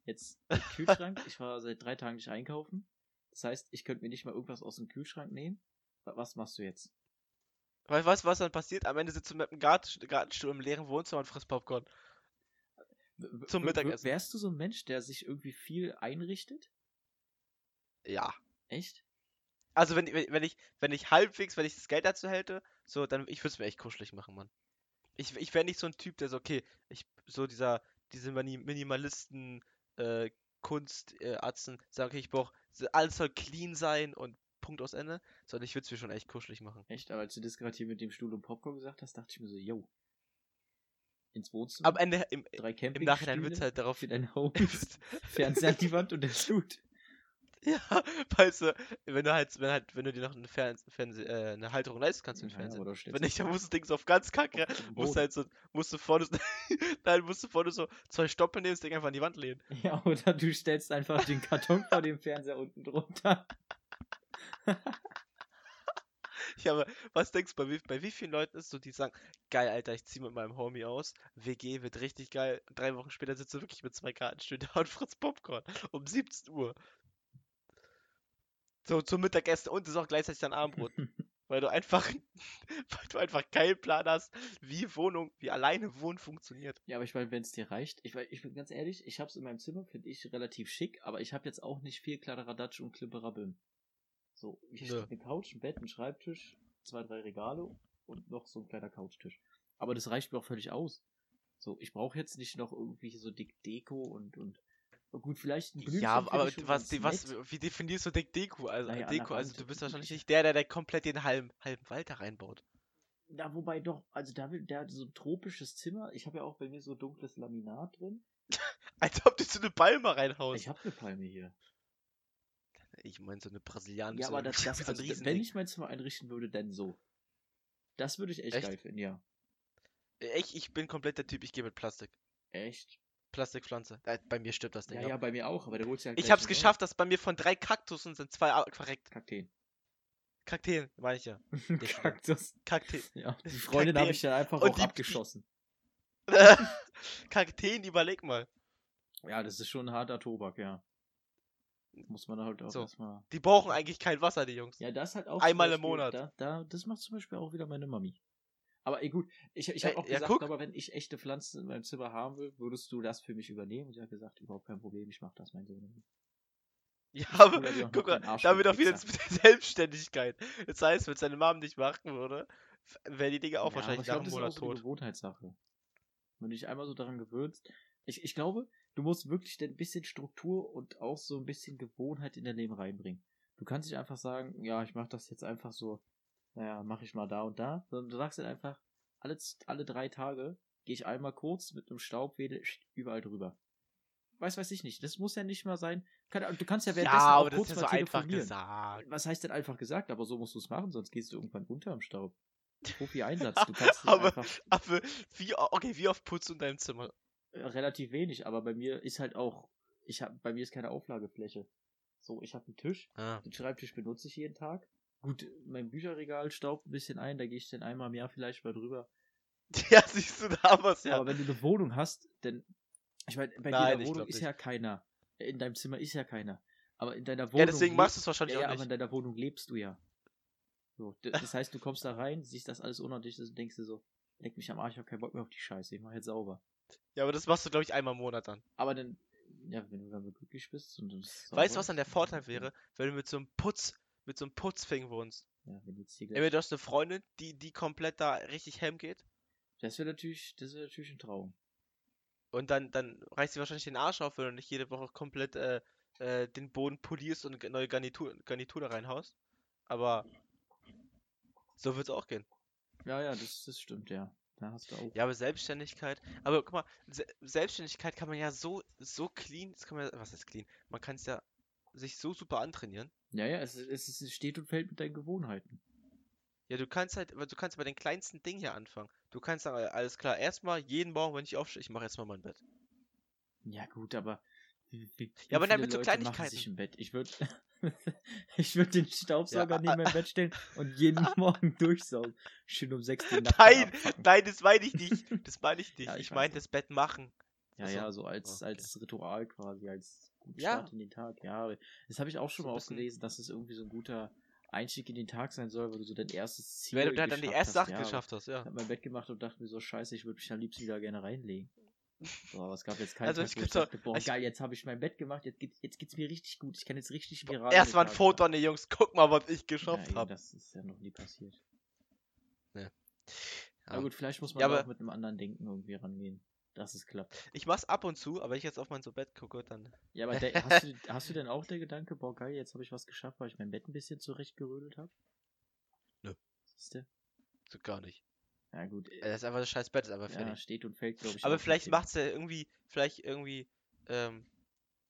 Jetzt Kühlschrank, ich war seit drei Tagen nicht einkaufen. Das heißt, ich könnte mir nicht mal irgendwas aus dem Kühlschrank nehmen. Wa- Was machst du jetzt? Weißt du, was, dann passiert? Am Ende sitzt du mit einem Garten, Gartenstuhl im leeren Wohnzimmer und frisst Popcorn. Zum Mittagessen. Wärst du so ein Mensch, der sich irgendwie viel einrichtet? Ja. Echt? Also wenn, wenn, wenn ich, wenn ich halbwegs, wenn ich das Geld dazu hätte, so, dann, ich würde es mir echt kuschelig machen, Mann. Ich, ich wäre nicht so ein Typ, der so, okay, ich, so dieser, diese Minimalisten, äh, Kunst, äh, sagen, okay, ich brauche, alles soll clean sein und Punkt aus Ende, sondern ich würde es mir schon echt kuschelig machen. Echt? Aber als du das gerade hier mit dem Stuhl und Popcorn gesagt hast, dachte ich mir so, yo. Ins Wohnzimmer, Am Ende, im, drei im Nachhinein wird es halt darauf, für dein Homies, Fernseher an die Wand und der Slut. ja, weißt du, wenn du halt, wenn halt, wenn du dir noch eine, Fern Fernseh, äh, eine Halterung leisten kannst den Ja, stellst Wenn nicht, dann musst du Dings auf ganz kacke, musst halt so, musst du vorne, nein, musst du vorne so zwei Stoppel nehmen, das Ding einfach an die Wand lehnen. Ja, oder du stellst einfach den Karton vor dem Fernseher unten drunter. Ja, aber was denkst du, bei wie, bei wie vielen Leuten ist so, die sagen, geil, Alter, ich zieh mit meinem Homie aus, WG wird richtig geil, drei Wochen später sitzt du wirklich mit zwei Gartenstühlen da und fritzt Popcorn um 17 Uhr. So, zum Mittagessen und ist auch gleichzeitig dein Abendbrot. Weil du einfach, weil du einfach keinen Plan hast, wie Wohnung, wie alleine Wohnen funktioniert. Ja, aber ich meine, wenn es dir reicht, ich, ich bin ganz ehrlich, ich hab's in meinem Zimmer, finde ich relativ schick, aber ich habe jetzt auch nicht viel Kladderadatsch und Klimperabbim. So, Nö. steht eine Couch, ein Bett, ein Schreibtisch, zwei, drei Regale und noch so ein kleiner Couchtisch. Aber das reicht mir auch völlig aus. So, ich brauche jetzt nicht noch irgendwie so dick Deko und, und gut, vielleicht ein Blümchen Ja, aber was, was, wie definierst du Deko? Also, Naja, Deko, also du bist wahrscheinlich ich- nicht der, der, der komplett den halben, halben Wald da reinbaut. Na, wobei doch, also da will, der hat so ein tropisches Zimmer. Ich habe ja auch bei mir so dunkles Laminat drin. Als ob du so eine Palme reinhaust. Ich habe eine Palme hier. Ich meine so eine brasilianische. Ja, aber das, das so ein also, wenn ich mein Zimmer einrichten würde, dann so. Das würde ich echt, Echt? geil finden, ja. Ich, ich bin komplett der Typ, ich gehe mit Plastik. Echt? Plastikpflanze. Äh, Bei mir stirbt das Ding. Ja, ab. ja, bei mir auch, aber der holt ja Ich hab's geschafft, dass bei mir von drei Kaktussen sind zwei verreckt. Kakteen. Kakteen, meine ich ja. Kaktus. Kakteen. Ja, die Freundin habe ich dann einfach Und auch die- abgeschossen. Kakteen, überleg mal. Ja, das ist schon ein harter Tobak, ja. Muss man halt auch So. erstmal. Die brauchen eigentlich kein Wasser, die Jungs. Ja, das halt auch. Einmal zum im Beispiel, Monat. Da, da, das macht zum Beispiel auch wieder meine Mami. Aber ey, gut, ich, ich habe auch ja, gesagt, guck. aber wenn ich echte Pflanzen in meinem Zimmer haben will, würdest du das für mich übernehmen? Und sie hat gesagt, überhaupt kein Problem, ich mach das, mein Sohn. Ja, aber guck mal, keinen Arsch da wird mit auch wieder mit der Selbstständigkeit. Das heißt, wenn seine Mom nicht machen würde, wäre die Dinge auch Ja, wahrscheinlich nach einem glaub, das ist Monat eine tot. Gewohnheitssache. Wenn du dich einmal so daran gewöhnst. Ich, ich glaube, du musst wirklich ein bisschen Struktur und auch so ein bisschen Gewohnheit in dein Leben reinbringen. Du kannst nicht einfach sagen, ja, ich mache das jetzt einfach so, naja, mache ich mal da und da, sondern du sagst dann einfach, alle, alle drei Tage gehe ich einmal kurz mit einem Staubwedel überall drüber. Weiß, weiß ich nicht. Das muss ja nicht mal sein. Kann, du kannst ja Ja, währenddessen aber auch das kurz ist ja mal so einfach telefonieren. gesagt. Was heißt denn einfach gesagt? Aber so musst du es machen, sonst gehst du irgendwann unter im Staub. Profi Einsatz. Du kannst Aber- einfach Aber wie, okay, wie oft putzt du in deinem Zimmer? äh, relativ wenig, aber bei mir ist halt auch, ich hab, bei mir ist keine Auflagefläche. So, ich habe einen Tisch, Ah. den Schreibtisch benutze ich jeden Tag. Gut, mein Bücherregal staubt ein bisschen ein, da gehe ich dann einmal im Jahr vielleicht mal drüber. Ja, siehst du, da haben wir's ja. Aber wenn du eine Wohnung hast, dann, ich meine, bei dir Nein, ich Wohnung ist nicht. ja keiner. In deinem Zimmer ist ja keiner. Aber in deiner Wohnung. Ja, deswegen machst du es wahrscheinlich ja, ja, auch aber in nicht. deiner Wohnung lebst du ja. So, das heißt, du kommst da rein, siehst das alles unordentlich und denkst dir so, leck mich am Arsch, ich hab keinen Bock mehr auf die Scheiße, ich mach jetzt sauber. Ja, aber das machst du, glaube ich, einmal im Monat dann. Aber dann, ja, wenn du dann glücklich bist und das Weißt du, was dann der Vorteil wäre, wenn du mit so einem Putz, mit so einem Putzfing wohnst? Ja, wenn jetzt hier Entweder du hast eine Freundin, die, die komplett da richtig hem geht, das wäre natürlich, das wäre natürlich ein Traum. und dann, dann reißt sie wahrscheinlich den Arsch auf, wenn du nicht jede Woche komplett äh, äh, den Boden polierst und neue Garnitur, Garnitur da reinhaust. Aber so wird's auch gehen. Ja, ja, das, das stimmt, ja. Da hast du auch. Ja, aber Selbstständigkeit, aber guck mal, Se Selbstständigkeit kann man ja so, so clean, das kann man, was ist clean? Man kann es ja sich so super antrainieren. Ja, ja, es, es, es steht und fällt mit deinen Gewohnheiten. Ja, du kannst halt, du kannst bei den kleinsten Dingen hier anfangen. Du kannst sagen, alles klar, erstmal jeden Morgen, wenn ich aufstehe, ich mache erstmal mein Bett. Ja, gut, aber. Wie, wie, Ja, aber wie dann viele mit so Kleinigkeiten. sich im Bett. Ich würde ich würd den Staubsauger Ja, neben mein Bett stellen und jeden Morgen durchsaugen. Schön um sechs den Nacht Nein, abpacken. nein, das meine ich nicht. Das meine ich nicht. Ja, ich ich meine das Bett machen. Ja, Also, ja, so als, okay. als Ritual quasi, als guten Ja. Start in den Tag. Ja, das habe ich auch schon So mal aufgelesen, dass es irgendwie so ein guter Einstieg in den Tag sein soll, weil du so dein erstes Ziel Wenn du dann die erste. Sache Ja, geschafft hast, ja. Ich habe mein Bett gemacht und dachte mir so, scheiße, ich würde mich am liebsten wieder gerne reinlegen. So, aber es gab jetzt keinen Also Tag, ich ich dachte, boah, ich- geil, jetzt habe ich mein Bett gemacht, jetzt geht's, jetzt geht's mir richtig gut. Ich kann jetzt richtig viral Erst in den mal ein Foto an die Jungs, guck mal, was ich ja, geschafft ey, habe. Das ist ja noch nie passiert. Ja. Aber gut, vielleicht muss man Ja, auch mit einem anderen Denken irgendwie rangehen, dass es klappt. Ich mach's ab und zu, aber wenn ich jetzt auf mein so Bett gucke, dann. Ja, aber der, hast, du, hast du denn auch der Gedanke, boah, geil, jetzt habe ich was geschafft, weil ich mein Bett ein bisschen zurechtgerödelt habe? Nö. Siehste? So gar nicht. Ja, gut. Äh, Das ist einfach das scheiß Bett, ist Ja, fertig. steht und fällt, glaube ich. aber vielleicht macht's ja irgendwie, vielleicht irgendwie, ähm,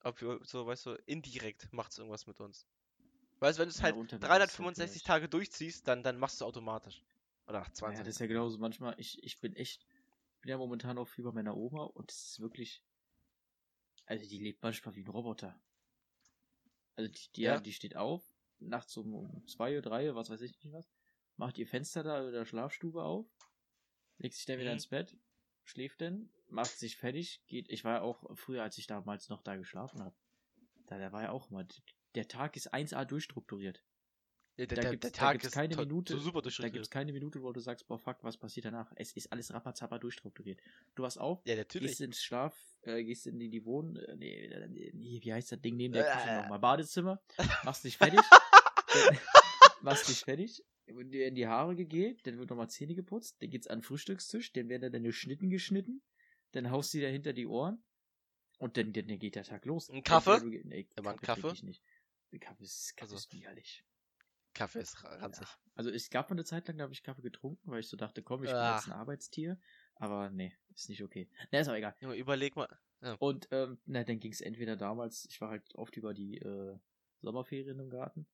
ob wir so, weißt du, indirekt macht's irgendwas mit uns. Weißt du, wenn du es Ja, halt Unterbewusstsein 365 vielleicht. Tage durchziehst, dann, dann machst du automatisch. Oder ach, Ja, 20. das ist ja genauso. Manchmal, ich, ich bin echt, bin ja momentan auch viel bei meiner Oma und es ist wirklich, also die lebt manchmal wie ein Roboter. Also die, die, Ja. die steht auf, nachts um, zwei Uhr, drei Uhr, was weiß ich nicht was, macht ihr Fenster da in der Schlafstube auf, legt sich dann wieder Mhm. ins Bett, schläft dann, macht sich fertig, geht, ich war ja auch früher, als ich damals noch da geschlafen habe, da, da war ja auch immer, der Tag ist 1A durchstrukturiert. Ja, der, Da gibt's ist keine Minute- super Da gibt es keine Minute, wo du sagst, boah, fuck, was passiert danach? Es ist alles rapperzapper durchstrukturiert. Du warst auf, Ja, natürlich. gehst ins Schlaf, äh, gehst in die, die Wohn... Äh, nee, nee, wie heißt das Ding neben der Küche Äh. nochmal? Badezimmer, machst dich fertig, dann, machst dich fertig, dir in die Haare gegelt, dann wird nochmal Zähne putzt, dann geht's an den Frühstückstisch, dann werden da deine Schnitten geschnitten, dann haust du dir hinter die Ohren und dann, dann geht der Tag los. Ein Kaffee? Nee, Kaffee? Kaffee? Kaffee ist, Kaffee Also- ist widerlich. Kaffee ist ra- ranzig. Also es gab mal eine Zeit lang, da habe ich Kaffee getrunken, weil ich so dachte, komm, ich bin Ach. jetzt ein Arbeitstier. Aber nee, ist nicht okay. Na, ist aber egal. Junge, überleg mal. Und ähm, na, dann ging es entweder damals, ich war halt oft über die äh, Sommerferien im Garten,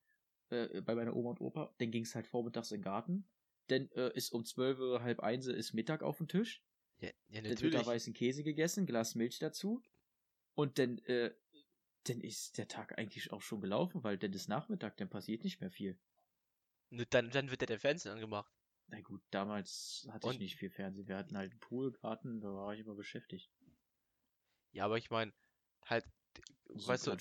äh, bei meiner Oma und Opa, dann ging es halt vormittags in den Garten. Dann äh, ist um 12 Uhr, halb eins ist Mittag auf dem Tisch. Ja, ja Dann wird natürlich. da weißen Käse gegessen, Glas Milch dazu. Und dann, äh, dann ist der Tag eigentlich auch schon gelaufen, weil dann ist Nachmittag, dann passiert nicht mehr viel. Dann, dann wird ja der Fernsehen angemacht. Na gut, damals hatte ich Und- nicht viel Fernsehen. Wir hatten halt einen Poolgarten, da war ich immer beschäftigt. Ja, aber ich meine, halt, So weißt du,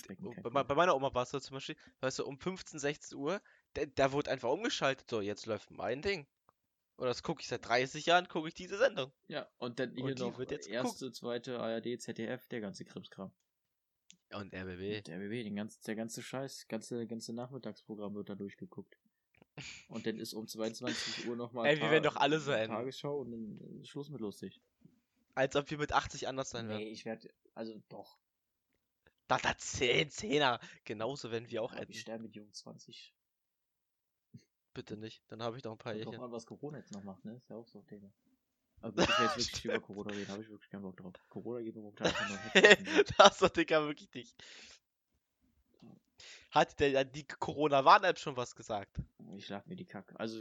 bei, bei meiner Oma war es so zum Beispiel, weißt du, um 15, 16 Uhr, da, da wurde einfach umgeschaltet. So, jetzt läuft mein Ding. Und das gucke ich seit 30 Jahren, gucke ich diese Sendung. Ja, und dann hier Und noch wird jetzt erste, zweite ARD, ZDF, der ganze Krimskram. Und RBB. Und der RBB, den ganzen, der ganze Scheiß, ganze, ganze Nachmittagsprogramm wird da durchgeguckt. Und dann ist um 22 Uhr nochmal Ey, wir werden doch alle so enden. Tagesschau und dann ist Schluss mit lustig. Als ob wir mit 80 anders sein werden. Nee, ich werde, also doch. Da, da 10, 10er. Genauso werden wir auch enden. ich sterbe mit jung 20. Bitte nicht. Dann habe ich noch ein paar Jährchen. an, was Corona jetzt noch macht, ne? Ist ja auch so ein Thema. Aber ich will jetzt wirklich über Corona reden, habe ich wirklich keinen Bock drauf. Corona geht mir momentan einfach nur das hat Digga wirklich nicht. Hat der die Corona-Warn-App schon was gesagt? Ich schlag mir die Kacke. Also,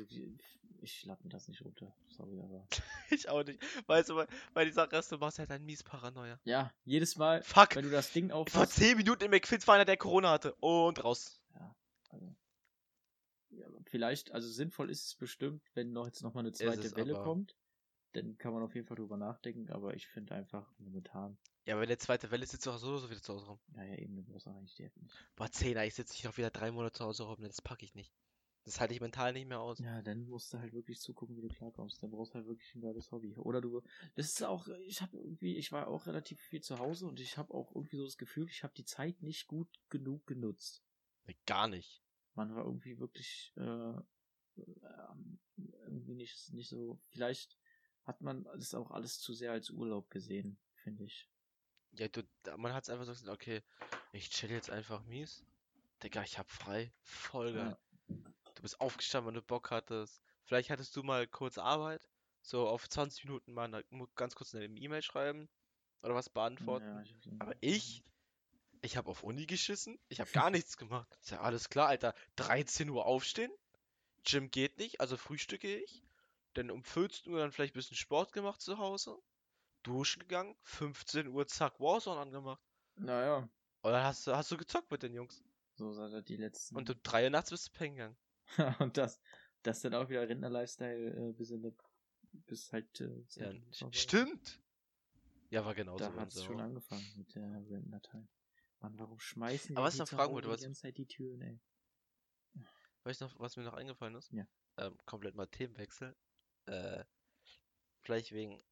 ich schlag mir das nicht runter. Sorry, aber. Ich auch nicht. Weißt du, weil, die Sache ist, du machst halt ein mies Paranoia. Ja, jedes Mal, Fuck! wenn du das Ding Vor aufhast. 10 Minuten im McFit war einer, der Corona hatte. Und raus. Also, ja, vielleicht, also sinnvoll ist es bestimmt, wenn noch jetzt nochmal eine zweite Welle aber. kommt. Dann kann man auf jeden Fall drüber nachdenken, aber ich finde einfach momentan, Ja, aber in der zweiten Welle sitzt du auch so, so wieder zu Hause rum. naja, eben, du brauchst eigentlich die App nicht. Boah, 10er, ich sitze nicht noch wieder drei Monate zu Hause rum. Das packe ich nicht. Das halte ich mental nicht mehr aus. Ja, dann musst du halt wirklich zugucken, wie du klarkommst. Dann brauchst du halt wirklich ein geiles Hobby. Oder du, das ist auch, ich habe irgendwie, ich war auch relativ viel zu Hause und ich habe auch irgendwie so das Gefühl, ich habe die Zeit nicht gut genug genutzt. Gar nicht. Man war irgendwie wirklich, äh, ähm, irgendwie nicht, nicht so, vielleicht hat man das auch alles zu sehr als Urlaub gesehen, finde ich. Ja, du, man hat es einfach so gesagt, okay, ich chill jetzt einfach mies. Digga, ich hab frei. Voll geil. Ja. Du bist aufgestanden, wenn du Bock hattest. Vielleicht hattest du mal kurz Arbeit. So auf 20 Minuten mal eine, ganz kurz eine E-Mail schreiben. Oder was beantworten. Ja, ich, Aber ich, ich habe auf Uni geschissen. Ich habe gar nichts gemacht. Ich sag, alles klar, Alter. 13 Uhr aufstehen. Gym geht nicht, also frühstücke ich. Dann um 14 Uhr dann vielleicht ein bisschen Sport gemacht zu Hause. Duschen gegangen. 15 Uhr, zack, Warzone angemacht. Naja, Und dann hast du, hast du gezockt mit den Jungs. so seit er die letzten. Und um 3 Uhr nachts bist du pennen gegangen. und das, das dann auch wieder Rentner-Lifestyle äh, bis in der, bis halt. Äh, Ja, stimmt. Ja, war genauso. Da bei hat uns es schon angefangen mit der Rentendatei. Mann, warum schmeißen Aber was ich die noch fragen wollte, die was- ganze Zeit die Türen, ey? Weißt du noch, was mir noch eingefallen ist? Ja. Ähm, komplett mal Themenwechsel. Äh, vielleicht wegen.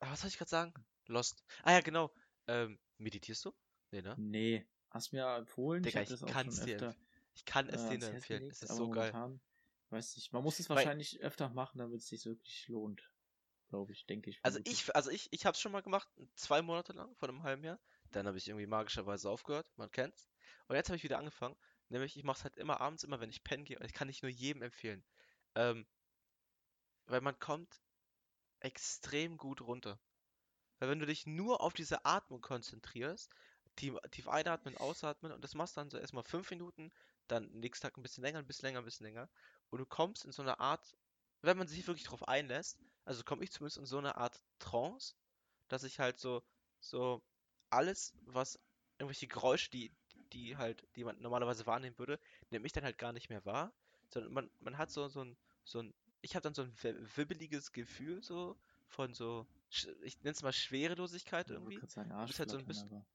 Ah, was soll ich gerade sagen? Lost. Ah ja, genau. Ähm, meditierst du? Nee, ne? Nee, hast mir empfohlen. Digga, ich ich kann es dir öfter empfehlen. Ich kann äh, es dir nur Herz empfehlen. gelegt, Es ist so geil. momentan, weiß nicht, man muss es Weil- wahrscheinlich öfter machen, damit es sich wirklich lohnt. Glaube ich, denke ich. Also ich, also ich, ich hab's schon mal gemacht, zwei Monate lang, vor einem halben Jahr. Dann habe ich irgendwie magischerweise aufgehört, man kennt's. Und jetzt habe ich wieder angefangen. Nämlich, ich mache es halt immer abends, immer wenn ich pennen gehe. Und ich kann nicht nur jedem empfehlen. Ähm, weil man kommt extrem gut runter. Weil wenn du dich nur auf diese Atmung konzentrierst, tief, tief einatmen, ausatmen und das machst dann so erstmal fünf Minuten, dann nächsten Tag ein bisschen länger, ein bisschen länger, ein bisschen länger. Und du kommst in so eine Art, wenn man sich wirklich drauf einlässt, also komme ich zumindest in so eine Art Trance, dass ich halt so, so alles, was irgendwelche Geräusche, die, die halt, die man normalerweise wahrnehmen würde, nehme ich dann halt gar nicht mehr wahr, sondern man, man hat so, so ein, so ein, ich habe dann so ein wi- wibbeliges Gefühl so von so, ich nenne es mal Schwerelosigkeit irgendwie. sagen, Du bist halt so ein bisschen- aber-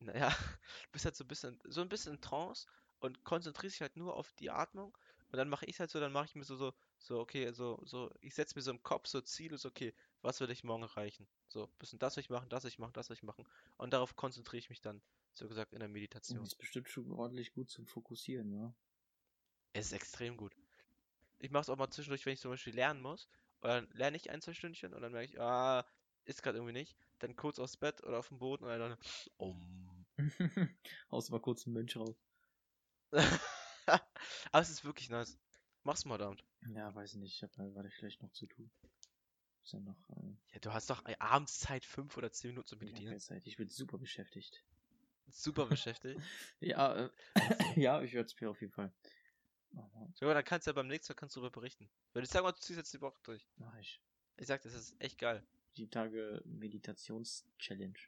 Naja, du bist halt so ein bisschen, so ein bisschen in Trance und konzentrierst dich halt nur auf die Atmung Und dann mache ich halt so, dann mache ich mir so, so, so, okay, so, so, ich setze mir so im Kopf so Ziele, so, okay, was will ich morgen erreichen? So, bisschen das will ich machen, das will ich machen, das will ich machen. Und darauf konzentriere ich mich dann, so gesagt, in der Meditation. Das ist bestimmt schon ordentlich gut zum Fokussieren, ja. Es ist extrem gut. Ich mache es auch mal zwischendurch, wenn ich zum Beispiel lernen muss. Und dann lerne ich ein, zwei Stündchen und dann merke ich, ah, ist gerade irgendwie nicht. Dann kurz aufs Bett oder auf dem Boden und dann, um. Haust mal kurz einen Mönch raus. Aber es ist wirklich nice. Mach's mal damit. Ja, weiß ich nicht. Ich habe halt gerade vielleicht noch zu tun. Ist ja noch. Äh, Ja, du hast doch äh, abends Zeit, fünf oder zehn Minuten zu ich meditieren. keine Zeit. Ich bin super beschäftigt. Super beschäftigt. Ja, äh, ja, ich werde es mir auf jeden Fall. Machen. So, dann kannst du ja beim nächsten Mal kannst du darüber berichten. Wenn ich sag mal, du ziehst jetzt die Woche durch. Mach ich. Ich sag, das ist echt geil. Die Tage Meditations-Challenge.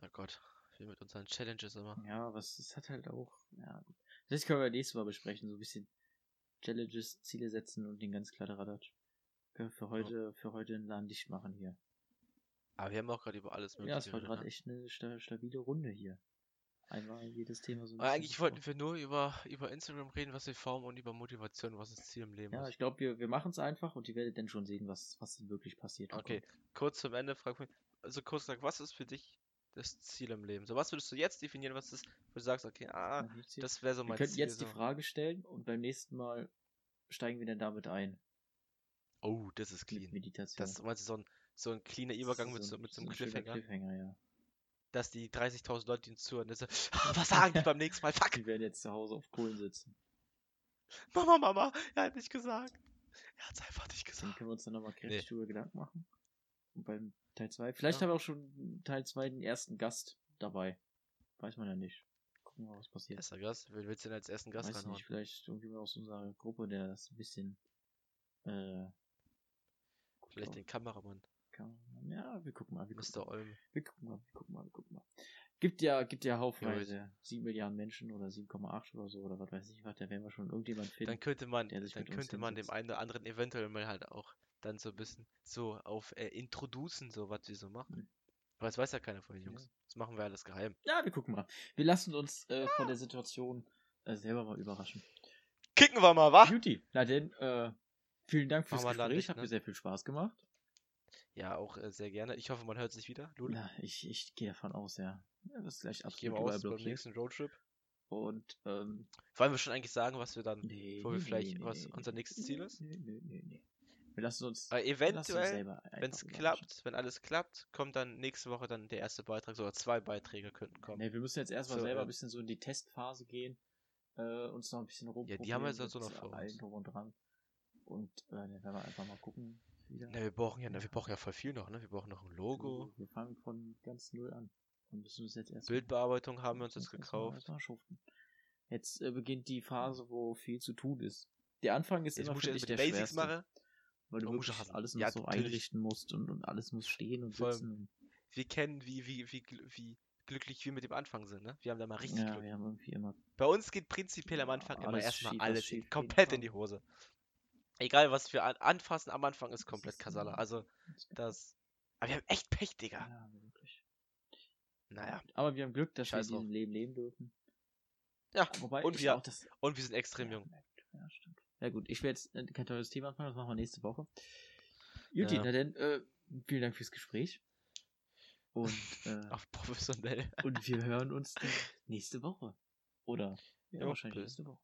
Oh Gott, wir mit unseren Challenges immer. Ja, was es hat halt auch. Ja. Das können wir nächstes Mal besprechen. So ein bisschen Challenges, Ziele setzen und den ganz Kladderadatsch. Können wir für heute, für heute einen Laden dicht machen hier. Aber wir haben auch gerade über alles mögliche Ja, es war gerade ne? echt eine sta stabile Runde hier. Einmal jedes Thema so ein Aber eigentlich wollten wir nur über, über Instagram reden, was wir formen und über Motivation, was das Ziel im Leben Ja, ist. ich glaube, wir, wir machen es einfach und ihr werdet dann schon sehen, was, was wirklich passiert. Okay, kommt. kurz zum Ende, frag mich, also kurz gesagt, was ist für dich das Ziel im Leben? So, was würdest du jetzt definieren, was ist, wo du sagst, okay, ah, Ja, das wäre so wir mein könnten Ziel. jetzt so. die Frage stellen und beim nächsten Mal steigen wir dann damit ein. Oh, das ist clean. Meditation. Das meinst du so ein, so ein cleaner Übergang ist mit so so, ein- mit so so einem ein schöner Cliffhanger, Cliffhanger, ja. Dass die 30.000 Leute, die uns zuhören, so, "Ah, was sagen die beim nächsten Mal? Fuck! Die werden jetzt zu Hause auf Kohlen sitzen. Mama, Mama, er hat nicht gesagt. Er hat's einfach nicht Dann gesagt. können wir uns dann nochmal Nee. kräftig drüber Gedanken machen. Und beim Teil 2. Vielleicht Ja. haben wir auch schon Teil 2 den ersten Gast dabei. Weiß man ja nicht. Gucken wir mal, was passiert. Erster Gast, wen willst du denn als ersten Gast Weiß reinhauen? nicht, vielleicht irgendjemand aus unserer Gruppe, der das ein bisschen äh, Vielleicht den Kameramann, kann, ja, wir gucken mal, wir gucken Mr. Olm. Wir gucken mal, wir gucken mal, wir gucken mal. Gibt ja, gibt ja haufenweise 7 Milliarden Menschen oder 7,8 oder so oder was weiß ich was, da werden wir schon irgendjemand finden. Dann könnte man, dann könnte man dem einen oder anderen eventuell mal halt auch dann so ein bisschen so auf äh, introducen, so was wir so machen. Hm. Aber das weiß ja keiner von den Jungs. Ja. Das machen wir alles geheim. Ja, wir gucken mal. Wir lassen uns äh, von der Situation äh, selber mal überraschen. Kicken wir mal, wa? Beauty. Na denn, äh, vielen Dank fürs Gespräch. nicht, Hat ne? mir sehr viel Spaß gemacht. Ja, auch äh, sehr gerne. Ich hoffe, man hört sich wieder. Lul. Na, ich, ich gehe davon aus, ja. ja das ist gleich ich gehe absolut mal aus beim nächsten Roadtrip. Und, ähm, Wollen wir schon eigentlich sagen, was wir dann, nee, wo wir nee, vielleicht, nee, was unser nächstes Ziel ist? Nee, nee, nee, nee. Wir lassen uns, uns eventuell, wenn es klappt, wenn alles klappt, kommt dann nächste Woche dann der erste Beitrag, sogar zwei Beiträge könnten kommen. Nee, wir müssen jetzt erstmal So, selber äh, ein bisschen so in die Testphase gehen, äh, uns noch ein bisschen rum. Ja, die haben wir jetzt also noch vor uns. drum und dran. Und äh, dann werden wir einfach mal gucken. Wieder. Ne, wir brauchen ja, ne, wir brauchen ja voll viel noch, ne? Wir brauchen noch ein Logo. Wir fangen von ganz null an. Und müssen uns jetzt erstmal Bildbearbeitung haben wir uns jetzt gekauft. Jetzt äh, beginnt die Phase, wo viel zu tun ist. Der Anfang ist Jetzt immer muss für ich dich der Basics schwerste, machen. weil du wirklich alles noch Ja, so natürlich. einrichten musst und, und alles muss stehen und Vor allem- sitzen. Wir kennen, wie, wie, wie, wie glücklich wir mit dem Anfang sind, ne? Wir haben da mal richtig ja, Glück. wir haben irgendwie immer Bei uns geht prinzipiell am Anfang immer Alles erstmal alles schief gehen komplett in kann. die Hose. Egal, was wir an anfassen am Anfang ist komplett Kasala. Also, das. Aber wir haben echt Pech, Digga. Ja, wirklich. Naja. Aber wir haben Glück, dass Scheiß wir in Leben leben dürfen. Ja, Wobei und wir- auch das. und wir sind extrem Ja, jung. Ja, stimmt. Ja gut, ich werde jetzt äh, kein tolles Thema anfangen, das machen wir nächste Woche. Juti, Ja. na dann, äh, vielen Dank fürs Gespräch. Und, äh, Auf professionell. und wir hören uns nächste Woche. Oder ja, Jo, wahrscheinlich bis. nächste Woche.